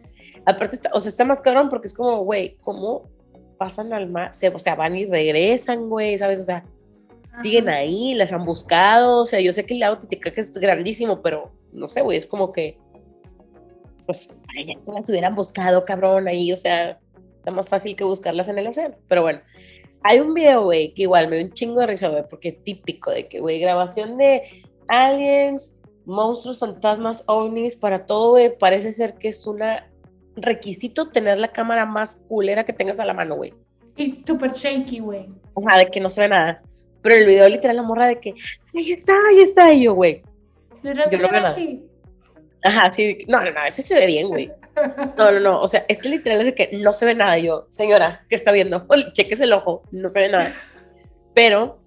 Aparte, está, o sea, está más cabrón porque es como, güey, ¿cómo pasan al mar? Se- o sea, van y regresan, güey, ¿sabes? O sea, siguen Ajá. ahí, las han buscado. O sea, yo sé que el lago Titicaca es grandísimo, pero no sé, güey, es como que, pues, para ya que las hubieran buscado, cabrón, ahí, o sea, está más fácil que buscarlas en el océano. Pero bueno, hay un video, güey, que igual me dio un chingo de risa, güey, porque es típico de que, güey, grabación de aliens, monstruos, fantasmas, ovnis, para todo, güey, parece ser que es una requisito tener la cámara más culera que tengas a la mano, güey. Y super shaky, güey. Ajá, de que no se ve nada. Pero el video literal la morra de que, ahí está, ahí está, y yo, güey. Yo no veo nada. así. Ajá, sí, no, no, no, ese se ve bien, güey. No, no, no, o sea, es que literal es de que no se ve nada. Y yo, señora, ¿qué está viendo? *laughs* Cheques el ojo, no se ve nada. Pero,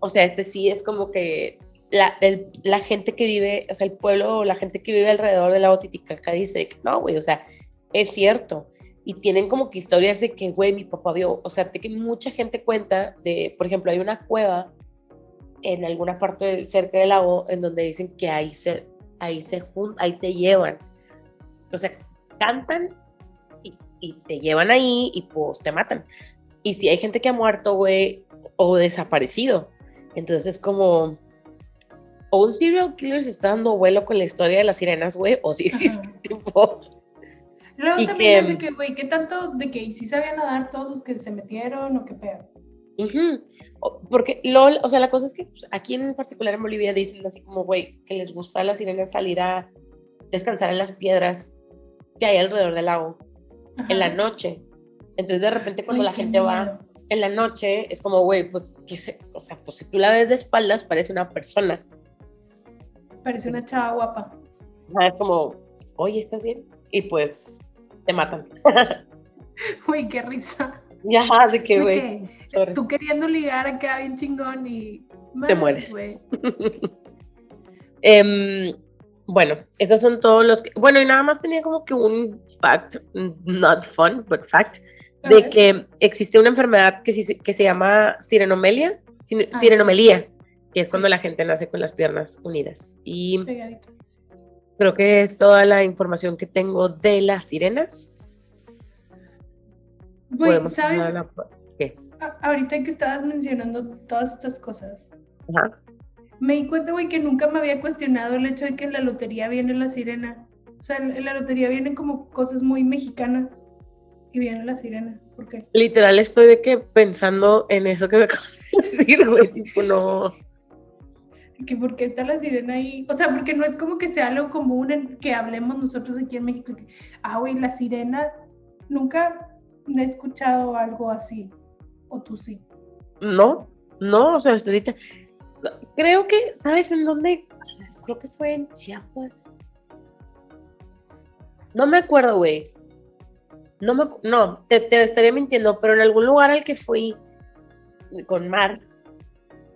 o sea, este sí es como que la, la gente que vive, o sea, el pueblo o la gente que vive alrededor del lago Titicaca dice que no, güey, o sea, es cierto. Y tienen como que historias de que, güey, mi papá vio, o sea, de que mucha gente cuenta de, por ejemplo, hay una cueva en alguna parte cerca del lago en donde dicen que ahí se, ahí se jun- ahí te llevan. O sea, cantan y, y te llevan ahí y pues te matan. Y si hay gente que ha muerto, güey, o desaparecido. Entonces es como, o un serial killer se está dando vuelo con la historia de las sirenas, güey, o si existe, Ajá. *laughs* tipo, Luego Y también que- que, güey, ¿qué tanto de que si sabían nadar todos los que se metieron o qué pedo? O- Porque LOL, o sea, la cosa es que pues, aquí en particular en Bolivia dicen así como, güey, que les gusta a las sirenas salir a descansar en las piedras que hay alrededor del lago en la noche. Entonces, de repente, cuando Ay, la qué gente va en la noche, es como, güey, pues, que se, o sea, pues si tú la ves de espaldas, parece una persona. Parece una chava guapa. Es como, oye, ¿estás bien? Y pues, te matan. *laughs* Güey, qué risa. ya, de De güey, que. Tú queriendo ligar acá bien chingón y... Te mueres. *laughs* Em, bueno, esos son todos los que. Bueno, y nada más tenía como que un fact, not fun, but fact, de que existe una enfermedad que, se llama sirenomelia, sin- Ah, que es cuando la gente nace con las piernas unidas. Y creo que es toda la información que tengo de las sirenas. A ¿sabes? la- ¿Qué? Ahorita que estabas mencionando todas estas cosas, Ajá. me di cuenta, güey, que nunca me había cuestionado el hecho de que en la lotería viene la sirena. O sea, en en la lotería vienen como cosas muy mexicanas y viene la sirena. ¿Por qué? Literal estoy de que pensando en eso que me acabas de decir, güey, tipo, no. Que por qué está la sirena ahí. O sea, porque no es como que sea algo común en que hablemos nosotros aquí en México. que, ah, güey, la sirena. Nunca he escuchado algo así. O tú sí. No, no, o sea, hasta ahorita. Creo que, ¿sabes en dónde? Creo que fue en Chiapas. No me acuerdo, güey. No me, no, te, te estaría mintiendo, pero en algún lugar al que fui con Mar,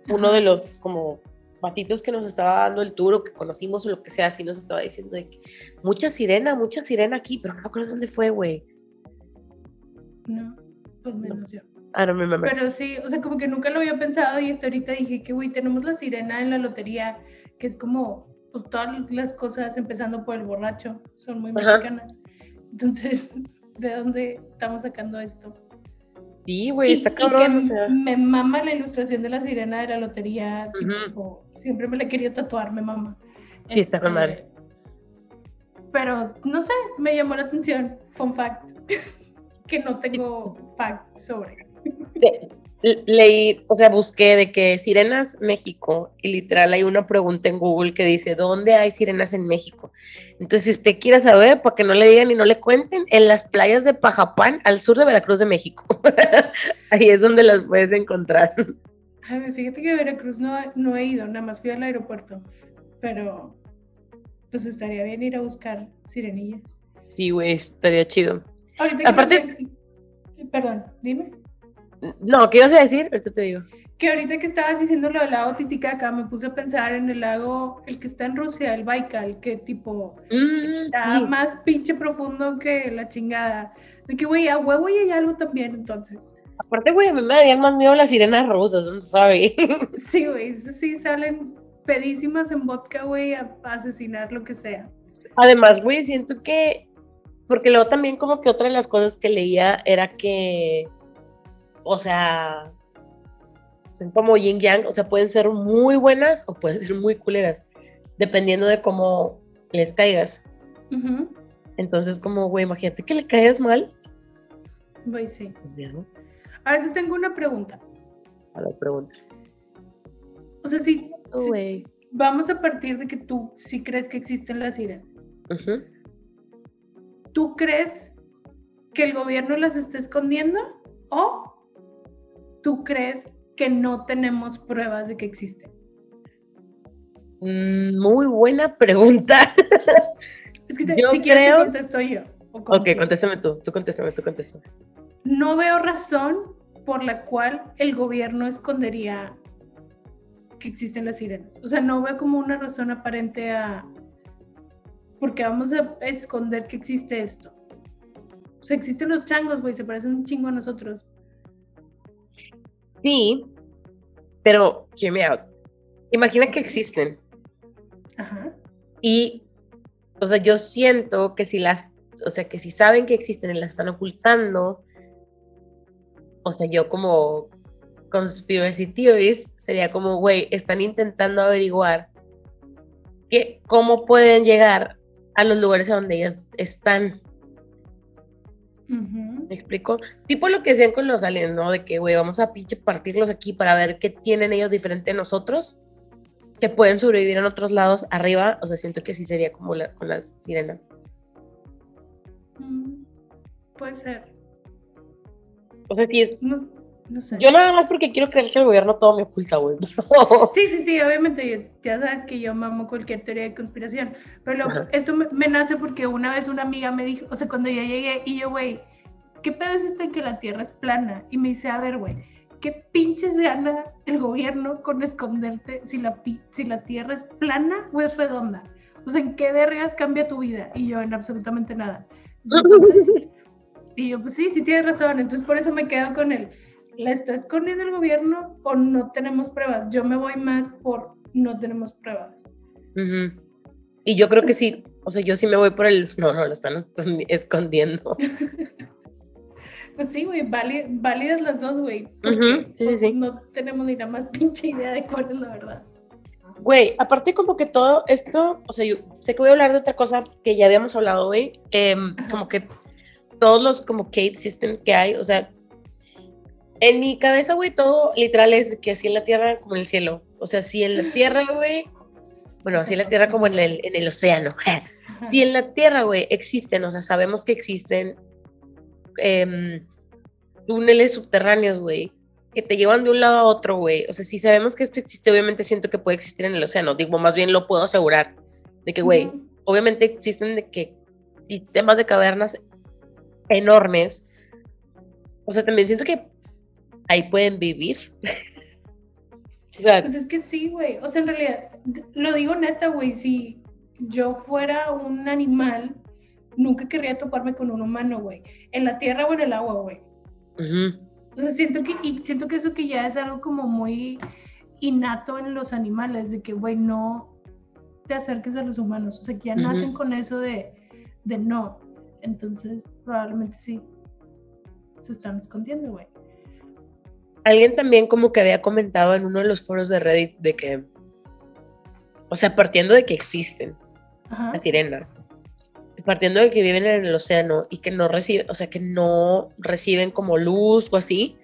uno de los como batitos que nos estaba dando el tour o que conocimos o lo que sea, así nos estaba diciendo de que mucha sirena, mucha sirena aquí, pero no me acuerdo dónde fue, güey. No, pues menos yo. I don't remember. Pero sí, o sea, como que nunca lo había pensado y hasta ahorita dije que, güey, tenemos la sirena en la lotería, que es como, pues todas las cosas, empezando por el borracho, son muy Ajá. mexicanas. Entonces, *laughs* ¿de dónde estamos sacando esto? Sí, güey, Y- está y cabrón, que o sea. me mama la ilustración de la sirena de la lotería, Ujú. tipo, siempre me la quería tatuar, me mama. Sí, está con Este, madre. Pero, no sé, me llamó la atención, fun fact, *laughs* que no tengo fact sobre. Leí, o sea, busqué de que Sirenas México y literal hay una pregunta en Google que dice, ¿dónde hay sirenas en México? Entonces, si usted quiere saber, para que no le digan y no le cuenten, en las playas de Pajapán, al sur de Veracruz de México. *laughs* Ahí es donde las puedes encontrar. Ay, fíjate que a Veracruz no, no he ido, nada más fui al aeropuerto. Pero, pues estaría bien ir a buscar sirenillas. Sí, güey, estaría chido. Ahorita que Aparte- Perdón, dime. No, ¿qué ibas a decir? Ahorita te digo. Que ahorita que estabas diciendo lo del lago Titicaca, me puse a pensar en el lago, el que está en Rusia, el Baikal, que tipo Mm, está sí. más pinche profundo que la chingada. De que, güey, a huevo y hay algo también, entonces. Aparte, güey, a mí me darían más miedo las sirenas rusas, I'm sorry. *laughs* Sí, güey, eso sí salen pedísimas en vodka, güey, a, a asesinar lo que sea. Además, güey, siento que, porque luego también como que otra de las cosas que leía era que, o sea, son como yin yang, o sea, pueden ser muy buenas o pueden ser muy culeras, dependiendo de cómo les caigas. Entonces, como, güey, imagínate que le caigas mal. Güey, sí. Ya, ¿no? Ahora te tengo una pregunta. A la pregunta. O sea, si, si- Güey. vamos a partir de que tú sí crees que existen las sirenas. ¿Tú crees que el gobierno las está escondiendo o tú crees que no tenemos pruebas de que existen? Mm, muy buena pregunta. *laughs* Es que te- Yo si quieres creo- te contesto yo. o ok, contéstame tú, tú contéstame, tú contéstame. No veo razón por la cual el gobierno escondería que existen las sirenas. O sea, no veo como una razón aparente a... Porque vamos a esconder que existe esto. O sea, existen los changos, güey, se parecen un chingo a nosotros. Sí, pero, hear me out. Imagina que existen. Ajá. Y, o sea, yo siento que si las, o sea, que si saben que existen y las están ocultando, o sea, yo como conspiracy theories sería como, güey, están intentando averiguar que, cómo pueden llegar a los lugares a donde ellas están. Ujú. ¿Me explico? Tipo lo que decían con los aliens, ¿no? De que, güey, vamos a pinche partirlos aquí para ver qué tienen ellos diferente de nosotros, que pueden sobrevivir en otros lados arriba. O sea, siento que sí sería como la- con las sirenas. Mm, Puede ser. O sea, sí, No, no sé. yo nada más porque quiero creer que el gobierno todo me oculta, güey. *laughs* Sí, sí, sí, obviamente, yo- ya sabes que yo mamo cualquier teoría de conspiración, pero lo- esto me, me nace porque una vez una amiga me dijo, o sea, cuando yo llegué y yo, güey, ¿qué pedo es esto de que la Tierra es plana? Y me dice, a ver, güey, ¿qué pinches gana el gobierno con esconderte si la, si la Tierra es plana o es redonda? O sea, ¿en qué vergas cambia tu vida? Y yo, en absolutamente nada. Entonces, *laughs* y yo, pues sí, sí tienes razón. Entonces, por eso me quedo con el, ¿la está escondiendo el gobierno o no tenemos pruebas? Yo me voy más por no tenemos pruebas. Ujú. Y yo creo que *laughs* sí, o sea, yo sí me voy por el, no, no, lo están escondi- escondiendo. *laughs* Pues sí, güey, váli- válidas las dos, güey. porque, Ujú, sí, sí, sí. No tenemos ni la más *laughs* pinche idea de cuál es la verdad. Güey, aparte como que todo esto, o sea, yo sé que voy a hablar de otra cosa que ya habíamos hablado, güey, Ajá. como que todos los como cave systems que hay, o sea, en mi cabeza, güey, todo literal es que así en la tierra como en el cielo, o sea, si en la *laughs* tierra, güey, bueno, así en la tierra como en el, en el océano, *laughs* si en la tierra, güey, existen, o sea, sabemos que existen em, túneles subterráneos, güey, que te llevan de un lado a otro, güey. O sea, si sabemos que esto existe, obviamente siento que puede existir en el océano. Digo, más bien lo puedo asegurar. De que, güey, obviamente existen de que sistemas de cavernas enormes. O sea, también siento que ahí pueden vivir. *laughs* o sea, Pues es que sí, güey. O sea, en realidad, lo digo neta, güey. Si yo fuera un animal, nunca querría toparme con un humano, güey. En la tierra o en el agua, güey. ujú, O sea, siento que, y siento que eso que ya es algo como muy innato en los animales, de que, güey, no te acerques a los humanos. O sea, que ya nacen con eso de, de no. Entonces, probablemente sí. Se están escondiendo, güey. Alguien también como que había comentado en uno de los foros de Reddit de que, o sea, partiendo de que existen Ajá. las sirenas, partiendo de que viven en el océano y que no reciben, o sea, que no reciben como luz o así,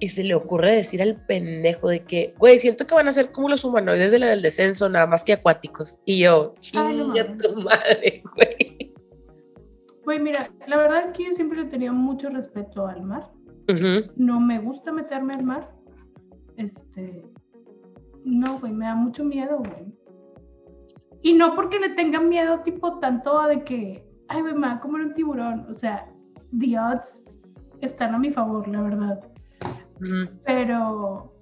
y se le ocurre decir al pendejo de que, güey, siento que van a ser como los humanoides de la del descenso, nada más que acuáticos. Y yo, chinga tu madre, güey. Güey, mira, la verdad es que yo siempre he tenido mucho respeto al mar. No me gusta meterme al mar. Este. No, güey, me da mucho miedo, güey. Y no porque le tenga miedo, tipo, tanto a de que, ay, me va a comer un tiburón. O sea, the odds están a mi favor, la verdad. Pero.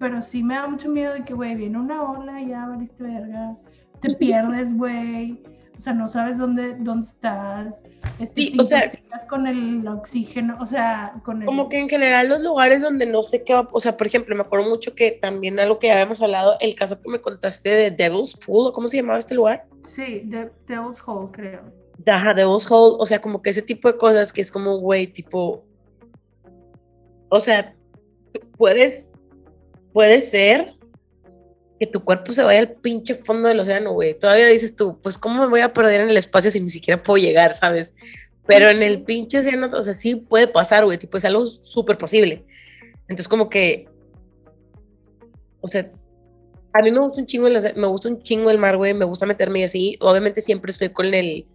Pero sí me da mucho miedo de que, güey, viene una ola y ya valiste verga. Te *laughs* pierdes, güey. O sea, no sabes dónde, dónde estás. Este, Sí, te o sea- con el oxígeno, o sea, con el... Como que en general los lugares donde no sé qué va, o sea, por ejemplo, me acuerdo mucho que también algo que ya habíamos hablado, el caso que me contaste de Devil's Pool, ¿o ¿cómo se llamaba este lugar? Sí, de Devil's Hole, creo. Ajá, Devil's Hole, o sea, como que ese tipo de cosas que es como, güey, tipo, o sea, puedes, puede ser que tu cuerpo se vaya al pinche fondo del océano, güey. Todavía dices tú, pues, ¿cómo me voy a perder en el espacio si ni siquiera puedo llegar, sabes? Pero en el pinche océano, o sea, sí puede pasar, güey, tipo, es algo súper posible. Entonces, como que, o sea, a mí me gusta un chingo el, me gusta un chingo el mar, güey, me gusta meterme así. Obviamente siempre estoy con el,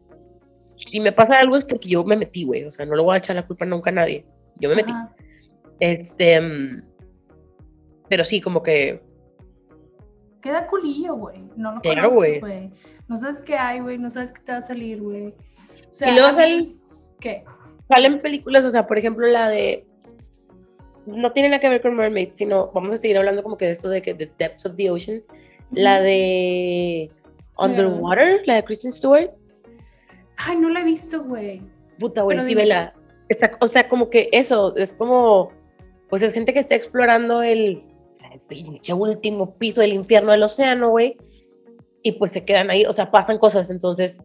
si me pasa algo es porque yo me metí, güey, o sea, no le voy a echar la culpa nunca a nadie. Yo me metí. Ajá. Este, mm, pero sí, como que, Queda culillo, güey. No lo Claro, conoces, güey. No sabes qué hay, güey. No sabes qué te va a salir, güey. O sea, Y luego salen- ¿Qué? salen películas, o sea, por ejemplo, la de, no tiene nada que ver con Mermaid, sino vamos a seguir hablando como que de esto de que The Depths of the Ocean, la de Underwater, la de Kristen Stewart, Ay, no la he visto, güey. puta, güey, sí, vela. Está, o sea, como que eso, es como, pues es gente que está explorando el pinche último piso del infierno del océano, güey, y pues se quedan ahí, o sea, pasan cosas, entonces,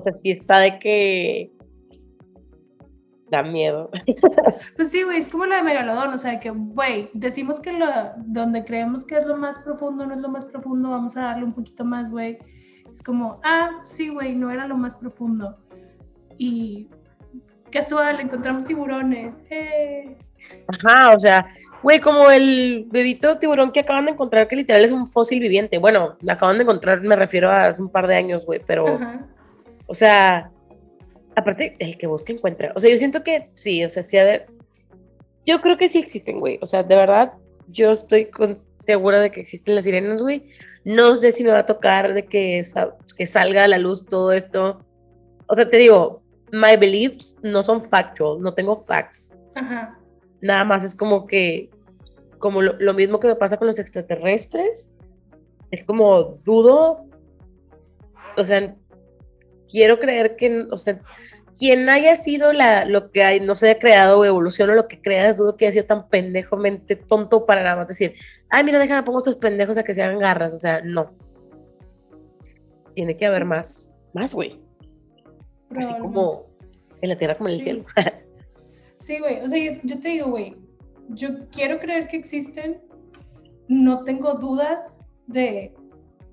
sea, sí está de que da miedo. *laughs* Pues sí, güey, es como la de Megalodón, o sea, que, güey, decimos que lo, donde creemos que es lo más profundo no es lo más profundo, vamos a darle un poquito más, güey. Es como, ah, sí, güey, no era lo más profundo. Y casual, encontramos tiburones. Eh. Ajá, o sea, güey, como el bebito tiburón que acaban de encontrar, que literal es un fósil viviente. Bueno, lo acaban de encontrar, me refiero a hace un par de años, güey, pero, Ajá. o sea, aparte, el que busca encuentra. O sea, yo siento que sí, o sea, sí, ha de- yo creo que sí existen, güey. O sea, de verdad, yo estoy con- segura de que existen las sirenas, güey. No sé si me va a tocar de que, que salga a la luz todo esto. O sea, te digo, my beliefs no son factual, no tengo facts. Ajá. Nada más es como que, como lo, lo mismo que me pasa con los extraterrestres. Es como dudo. O sea, quiero creer que, o sea, quien haya sido la, lo que hay, no se haya creado o evolución o lo que creas, dudo que haya sido tan pendejamente tonto para nada más decir, ay, mira, déjame pongo estos pendejos a que se hagan garras. O sea, no. Tiene que haber más, más, güey. Así como en la tierra como en el Sí. cielo. *laughs* Sí, güey. O sea, yo, yo te digo, güey, yo quiero creer que existen. No tengo dudas de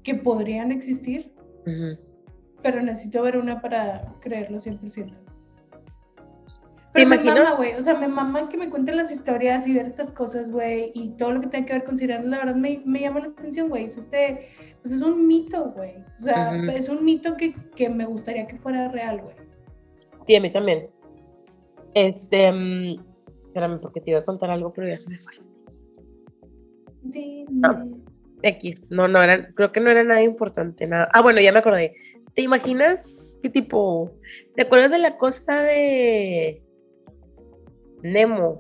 que podrían existir, pero necesito ver una para creerlo 100%. ¿Te Pero me imaginas? mama, güey. O sea, me mama que me cuenten las historias y ver estas cosas, güey. Y todo lo que tenga que ver con sirenas, la verdad me, me llama la atención, güey. Es este, pues es un mito, güey. O sea, es un mito que, que me gustaría que fuera real, güey. Sí, a mí también. Este, mm, espérame, porque te iba a contar algo, pero ya se me fue. Dime. Ah. X, no, no era, creo que no era nada importante, nada. Ah, bueno, ya me acordé. ¿Te imaginas qué tipo? ¿Te acuerdas de la costa de Nemo?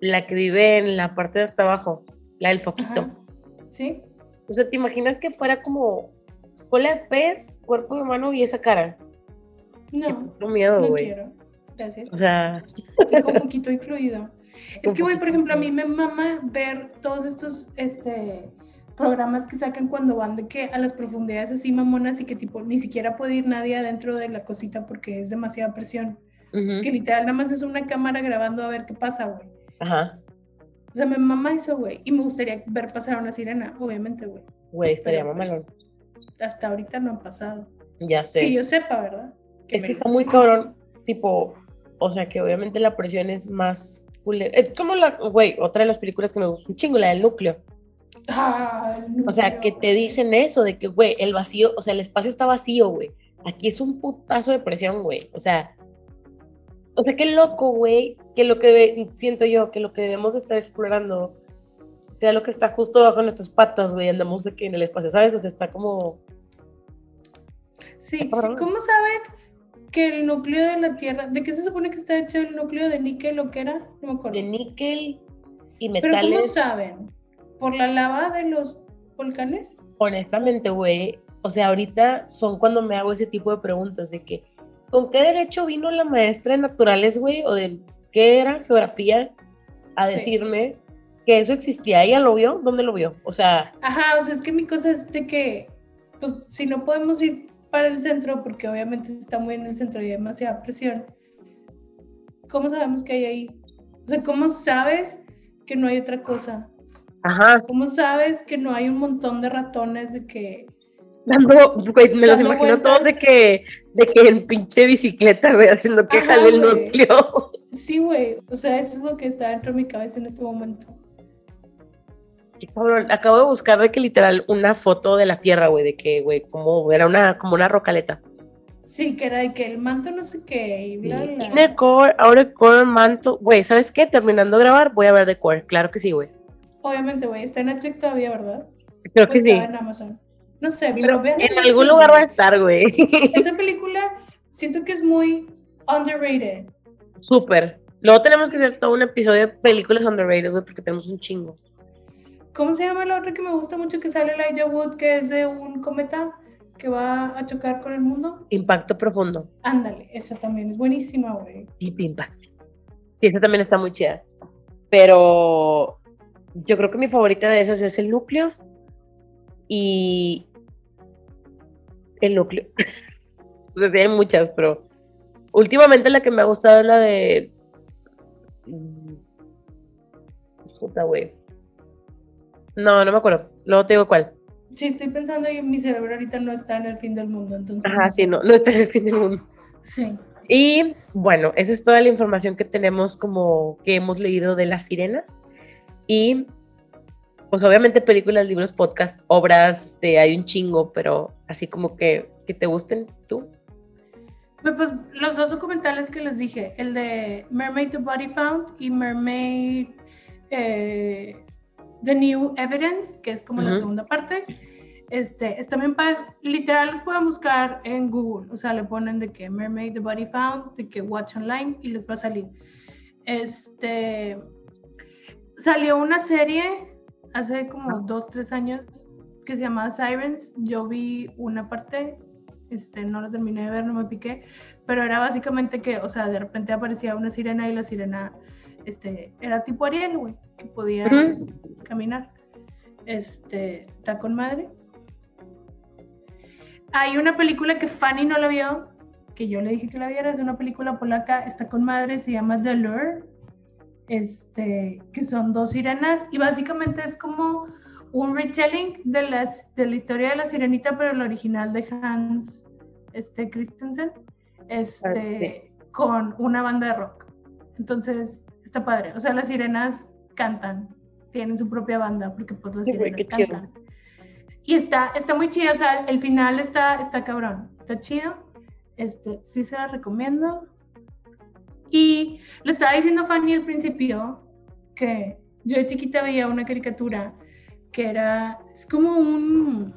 La que vive en la parte de hasta abajo, la del foquito. Ajá. ¿Sí? O sea, ¿te imaginas que fuera como cola de pez, cuerpo de humano y esa cara? Qué No, puto miedo, no güey. Gracias. O sea, Y con poquito incluido. *laughs* Es que, güey, por ejemplo, a mí me mama ver todos estos este, programas que sacan cuando van de que a las profundidades así mamonas y que tipo ni siquiera puede ir nadie adentro de la cosita porque es demasiada presión. ujú, Que literal nada más es una cámara grabando a ver qué pasa, güey. ajá, O sea, me mama eso, güey. Y me gustaría ver pasar una sirena, obviamente, güey. güey, estaría Pero, pues, mamalón. Hasta ahorita no han pasado. Ya sé. Que yo sepa, ¿verdad? Es que está muy cabrón, tipo, o sea, que obviamente la presión es más culera. Es como la, güey, otra de las películas que me gusta un chingo, la del núcleo. Ah, el O sea, que te dicen eso, de que, güey, el vacío, o sea, el espacio está vacío, güey. Aquí es un putazo de presión, güey. O sea, o sea, qué loco, güey, que lo que siento yo, que lo que debemos estar explorando sea lo que está justo bajo nuestras patas, güey, andamos de que en el espacio, ¿sabes? O sea, está como, Sí. ¿cómo saben que el núcleo de la Tierra, de qué se supone que está hecho el núcleo de níquel o qué era? No me acuerdo. de níquel y Pero ¿cómo metales. saben? ¿Por la lava de los volcanes? honestamente, güey, o sea, ahorita son cuando me hago ese tipo de preguntas de que, ¿con qué derecho vino la maestra de naturales, güey? O de qué era geografía a Sí. decirme que eso existía. ¿Ella lo vio? ¿Dónde lo vio? O sea, Ajá, o sea, es que mi cosa es de que, pues, si no podemos ir para el centro, porque obviamente está muy en el centro y hay demasiada presión, ¿cómo sabemos que hay ahí? O sea, ¿cómo sabes que no hay otra cosa? ajá, ¿Cómo sabes que no hay un montón de ratones de que... dando, güey, me los imagino todos de vueltas. que, de que en pinche bicicleta, güey, haciendo que Ajá, jale el núcleo. Sí, güey, o sea, eso es lo que está dentro de mi cabeza en este momento. Cabrón, Acabo de buscar de que literal una foto de la Tierra, güey, de que, güey, como era una, como una rocaleta. Sí, que era de que el manto no sé qué y bla, bla. Inner core, outer core, manto. Güey, ¿sabes qué? Terminando de grabar, voy a ver The Core. Claro que sí, güey. Obviamente, güey, está en Netflix todavía, ¿verdad? Creo O que sí. en Amazon. No sé, pero vean. En algún lugar va a estar, güey. *laughs* Esa película siento que es muy underrated. Súper. Luego tenemos que hacer todo un episodio de películas underrated, güey, porque tenemos un chingo. ¿Cómo se llama la otra que me gusta mucho que sale Elijah Wood, que es de un cometa que va a chocar con el mundo? Impacto profundo. Ándale, esa también es buenísima, güey. Deep Impact. Sí, esa también está muy chida. Pero yo creo que mi favorita de esas es el núcleo. Y el núcleo. *laughs* o sea, hay muchas, pero últimamente la que me ha gustado es la de. Mm, Puta, güey. No, no me acuerdo. Luego te digo cuál. Sí, estoy pensando y mi cerebro ahorita no está en el fin del mundo, entonces. Ajá, sí, no, no está en el fin del mundo. Sí. Y bueno, esa es toda la información que tenemos como que hemos leído de las sirenas. Y pues obviamente películas, libros, podcast, obras, este, hay un chingo, pero así como que, que te gusten tú. Pero, Pues los dos documentales que les dije, el de Mermaid the Body Found y Mermaid eh, The New Evidence, que es como la Ujú. segunda parte, este, están bien padres. Literal los pueden buscar en Google, o sea, le ponen de que Mermaid the Body Found, de que Watch Online y les va a salir. Este, salió una serie hace como dos, tres años que se llamaba Sirens. Yo vi una parte, este, no la terminé de ver, no me piqué, pero era básicamente que, o sea, de repente aparecía una sirena y la sirena, este, era tipo Ariel, güey, que podía caminar. Este, está con madre. Hay una película que Fanny no la vio, que yo le dije que la viera, es una película polaca, está con madre, se llama The Lure, este, que son dos sirenas y básicamente es como un retelling de, las, de la historia de la sirenita, pero el original de Hans este, Christensen, este, con una banda de rock. Entonces, está padre. O sea, las sirenas cantan, tienen su propia banda, porque pues las Sí, sirenas qué chido. cantan. Y está, está muy chido, o sea, el final está, está cabrón, está chido. Este, sí se la recomiendo. Y le estaba diciendo a Fanny al principio que yo de chiquita veía una caricatura que era, es como un,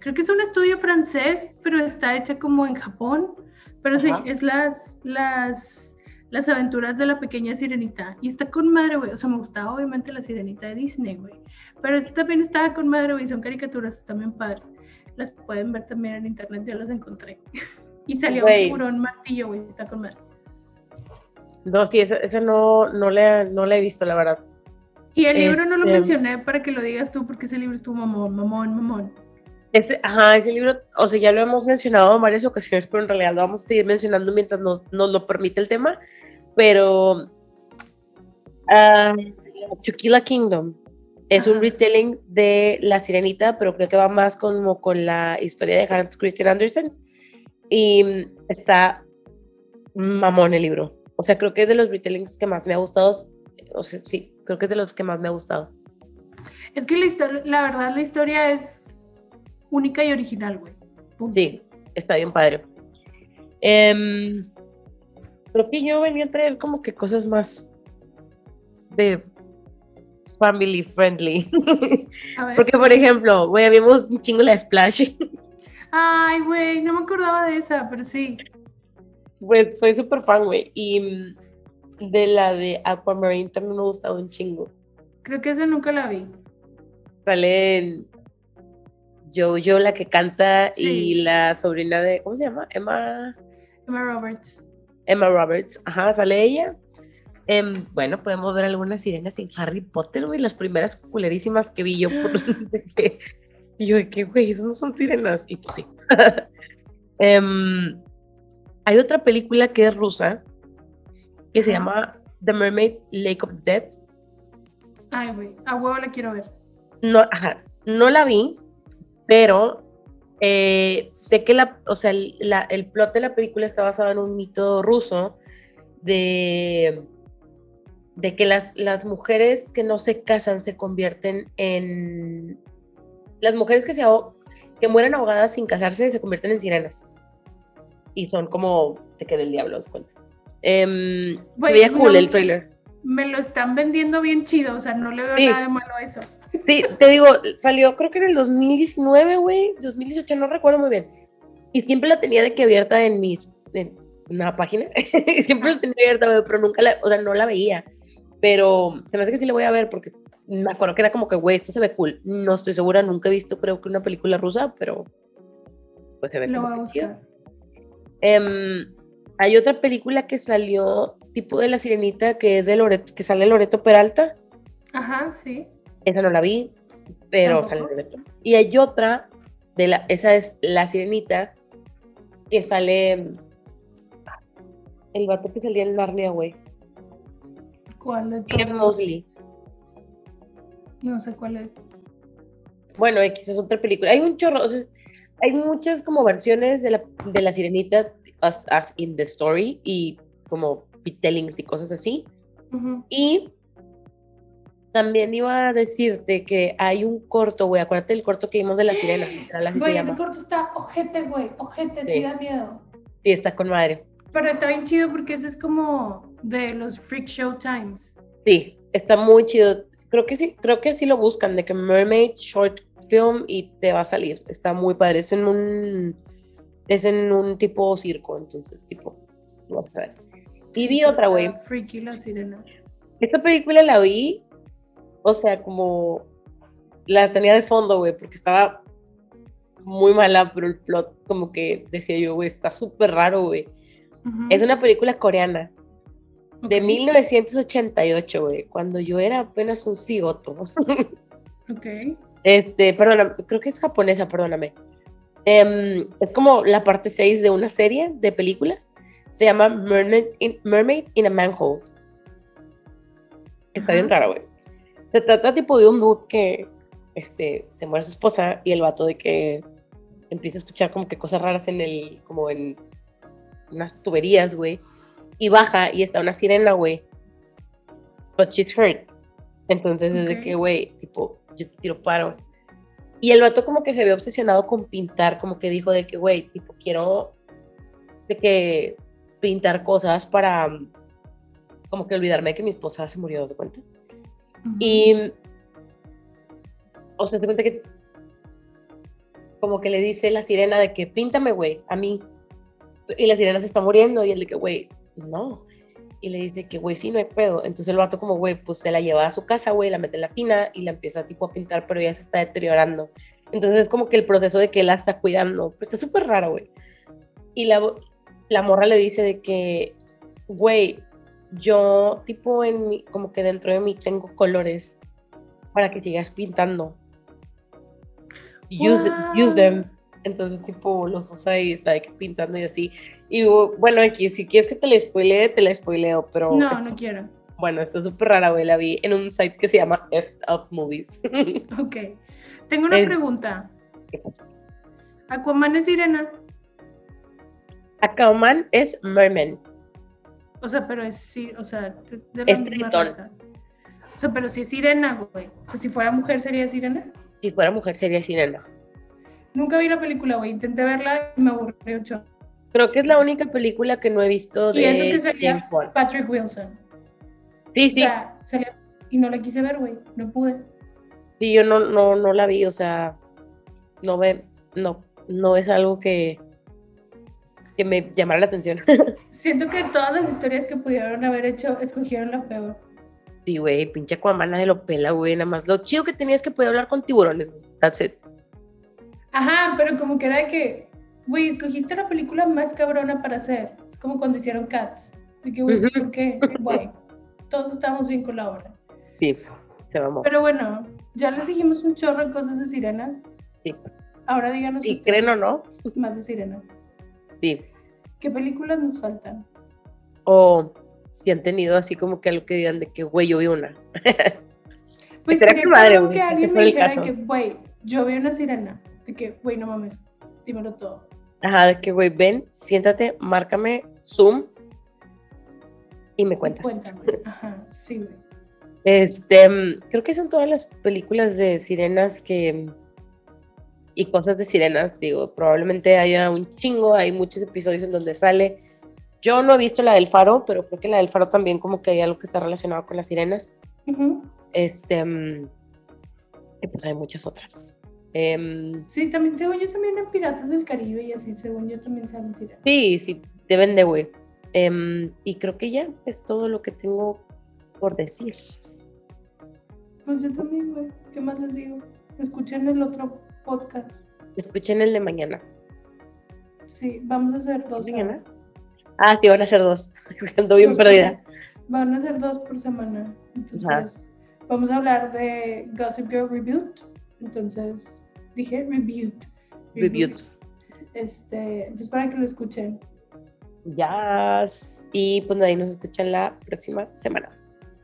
creo que es un estudio francés, pero está hecha como en Japón, pero sí, es las, las, las aventuras de la pequeña sirenita. Y está con madre, güey, o sea, me gustaba obviamente la sirenita de Disney, güey, pero esta también estaba con madre, güey, son caricaturas también padres. Las pueden ver también en internet, ya las encontré. *laughs* y salió un tiburón martillo, güey, está con madre. No, sí, esa, esa no, no, la, no la he visto, la verdad. Y el libro no lo Este- mencioné para que lo digas tú, porque ese libro estuvo mamón, mamón, mamón. Ese, ajá, ese libro, o sea, ya lo hemos mencionado en varias ocasiones, pero en realidad lo vamos a seguir mencionando mientras nos, nos lo permite el tema. Pero Tequila Kingdom es un retelling de La Sirenita, pero creo que va más como con la historia de Hans Christian Andersen. Y está mamón el libro. O sea, creo que es de los retellings que más me ha gustado. O sea, sí, creo que es de los que más me ha gustado. Es que la historia, la verdad, la historia es única y original, güey. Punto. Sí, está bien padre. Em, creo que yo venía a traer como que cosas más de family friendly. A ver. Porque, por ejemplo, güey, gusta un chingo la Splash. Ay, güey, no me acordaba de esa, pero sí. Güey, soy súper fan, güey. Y de la de Aquamarine también me ha gustado un chingo. Creo que esa nunca la vi. Sale en Jojo, la que canta, Sí. y la sobrina de, ¿cómo se llama? Emma. Emma Roberts. Emma Roberts, ajá, sale ella. Em, bueno, podemos ver algunas sirenas en Harry Potter, güey, las primeras culerísimas que vi yo. Por, *gasps* *laughs* de que, y yo, de que, güey, esas no son sirenas. Y pues sí. *laughs* Em, hay otra película que es rusa, que se llama The Mermaid Lake of Death. Ay, güey, a huevo la quiero ver. No, ajá, no la vi, pero eh, sé que la, o sea, el, la- el plot de la película está basado en un mito ruso de, de que las, las mujeres que no se casan se convierten en... Las mujeres que, se que mueren ahogadas sin casarse se convierten en sirenas. Y son como de que del diablo, os cuento. Em, se veía cool no- el trailer. Me lo están vendiendo bien chido, o sea, no le veo Sí. nada de malo a eso. Sí, te digo, salió creo que en el 2019, güey, 2018, no recuerdo muy bien. Y siempre la tenía de que abierta en mis, en una página. *laughs* siempre la tenía abierta, güey, pero nunca la, o sea, no la veía. Pero se me hace que sí la voy a ver porque me acuerdo que era como que, güey, esto se ve cool. No estoy segura, nunca he visto, creo que una película rusa, pero pues se ve Lo como voy a que buscar. Em, hay otra película que salió tipo de La Sirenita, que es de Loreto, que sale Loreto Peralta. Ajá, sí. Esa no la vi, pero Tampoco. sale Loreto. Y hay otra, de la, esa es La Sirenita, que sale mm, el vato que salía en Narnia, güey. ¿Cuál de todos? Mosley. No sé cuál es. Bueno, X es otra película. Hay un chorro, o sea, hay muchas como versiones de la, de la Sirenita. as, as in the story y como tellings y cosas así. Y también iba a decirte que hay un corto, güey, acuérdate del corto que vimos de la sirena, *gasps* Güey, ese corto está ojete, güey. Ojete, sí. Sí. da miedo. Sí, está con madre. Pero está bien chido porque ese es como de los Freak Show Times. Sí, está muy chido. Creo que sí, creo que sí lo buscan, de que Mermaid Short Film y te va a salir. Está muy padre. Es en un, es en un tipo circo, entonces, tipo, vas a ver. Y vi otra, güey. Freaky la sirena. Esta película la vi, o sea, como la tenía de fondo, güey, porque estaba muy mala, pero el plot como que decía yo, güey, está súper raro, güey. Es una película coreana de Ok, 1988, güey, cuando yo era apenas un cigoto. *laughs* Ok. Este, perdóname, creo que es japonesa, perdóname. Em, es como la parte 6 de una serie de películas. Se llama Mermaid in, Mermaid in a Manhole. Está bien rara, güey. Se trata tipo de un dude que este, se muere su esposa y el vato de que empieza a escuchar como que cosas raras en el, como en unas tuberías, güey. Y baja y está una sirena, güey. But she's hurt. Entonces es de que, güey, tipo, yo te tiro paro. Y el vato como que se ve obsesionado con pintar, como que dijo de que, güey, tipo, quiero de que pintar cosas para como que olvidarme de que mi esposa se murió, ¿de cuenta? Y, o sea, te cuenta que como que le dice la sirena de que píntame, güey, a mí. Y la sirena se está muriendo y él de que, güey, no. Y le dice que, güey, sí, no hay pedo. Entonces el vato como, güey, pues se la lleva a su casa, güey, la mete en la tina y la empieza tipo a pintar, pero ya se está deteriorando. Entonces es como que el proceso de que la está cuidando, pues está súper raro, güey. Y la, la morra le dice de que, güey, yo tipo en mi, como que dentro de mí tengo colores para que sigas pintando. Use, them. Entonces tipo los usa y está que pintando y así. Y bueno, aquí si quieres que te la spoilee, te la spoileo, pero... No, no es- quiero. Bueno, está súper rara, güey, la vi en un site que se llama F Up Movies. *laughs* Ok. Tengo una pregunta. ¿Qué pasa? ¿Aquaman es sirena? Aquaman es Merman. O sea, pero es sí, o sea, es de la Es misma raza. O sea, pero si es sirena, güey. O sea, si fuera mujer sería sirena. Si fuera mujer sería sirena. Nunca vi la película, güey. Intenté verla y me aburrió mucho. Creo que es la única película que no he visto de Y eso que salía. Patrick Wilson. Sí, O sí, sea, salía y no la quise ver, güey. No pude. sí, yo no, no, no la vi, o sea, no me, no, no es algo que, que me llamara la atención. *laughs* Siento que todas las historias que pudieron haber hecho escogieron la peor. Sí, güey, pinche Aquaman nadie lo pela, güey, nada más. Lo chido que tenías que poder hablar con tiburones, güey. That's it. Ajá, pero como que era de que, güey, escogiste la película más cabrona para hacer. Es como cuando hicieron Cats. De que, güey. ¿por qué? *laughs* Güey, todos estábamos bien con la obra. Sí, se mamó. Pero bueno, ya les dijimos un chorro de cosas de sirenas. Sí. Ahora díganos ustedes creen o no, más de sirenas. ¿Qué películas nos faltan? O si han tenido así como que algo que digan de que, güey, yo vi una. *laughs* Pues Será que madre, güey, que alguien me dijera que, güey, yo vi una sirena. De que, güey, no mames, dímelo todo. Ajá, de que, güey, ven, siéntate, márcame, Zoom y me cuentas. Cuéntame. Ajá, sí, güey. Este, mm, creo que son todas las películas de sirenas que y cosas de sirenas, digo, probablemente haya un chingo, hay muchos episodios en donde sale. Yo no he visto la del Faro, pero creo que la del Faro también como que hay algo que está relacionado con las sirenas. Este, mm, y pues hay muchas otras. Em, Sí, también, según yo, también en Piratas del Caribe y así, según yo, también salen sirenas. sí, sí, deben de, güey. Em, y creo que ya es todo lo que tengo por decir. Pues yo también, güey. ¿Qué más les digo? Escuchen el otro podcast. Escuchen el de mañana. Sí, vamos a hacer dos. ¿Mañana? Ah, sí, van a ser dos. *laughs* Ando bien perdida. Van a ser dos por semana. Entonces, vamos a hablar de Gossip Girl Reboot. Entonces, dije Reboot. Review. Este, entonces para que lo escuchen. Ya. Y pues ahí nos escuchan la próxima semana.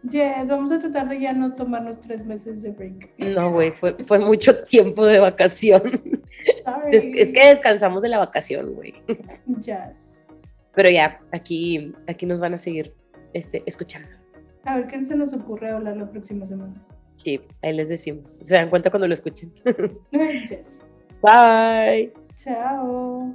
Yes, vamos a tratar de ya no tomarnos tres meses de break. No, güey, fue, fue mucho tiempo de vacación. Sorry. Es, es que descansamos de la vacación, güey. Yes. Pero ya, aquí, aquí nos van a seguir este, escuchando. A ver qué se nos ocurre hablar la próxima semana. Sí, ahí les decimos. Se dan cuenta cuando lo escuchen. *laughs* Yes. Bye. Chao.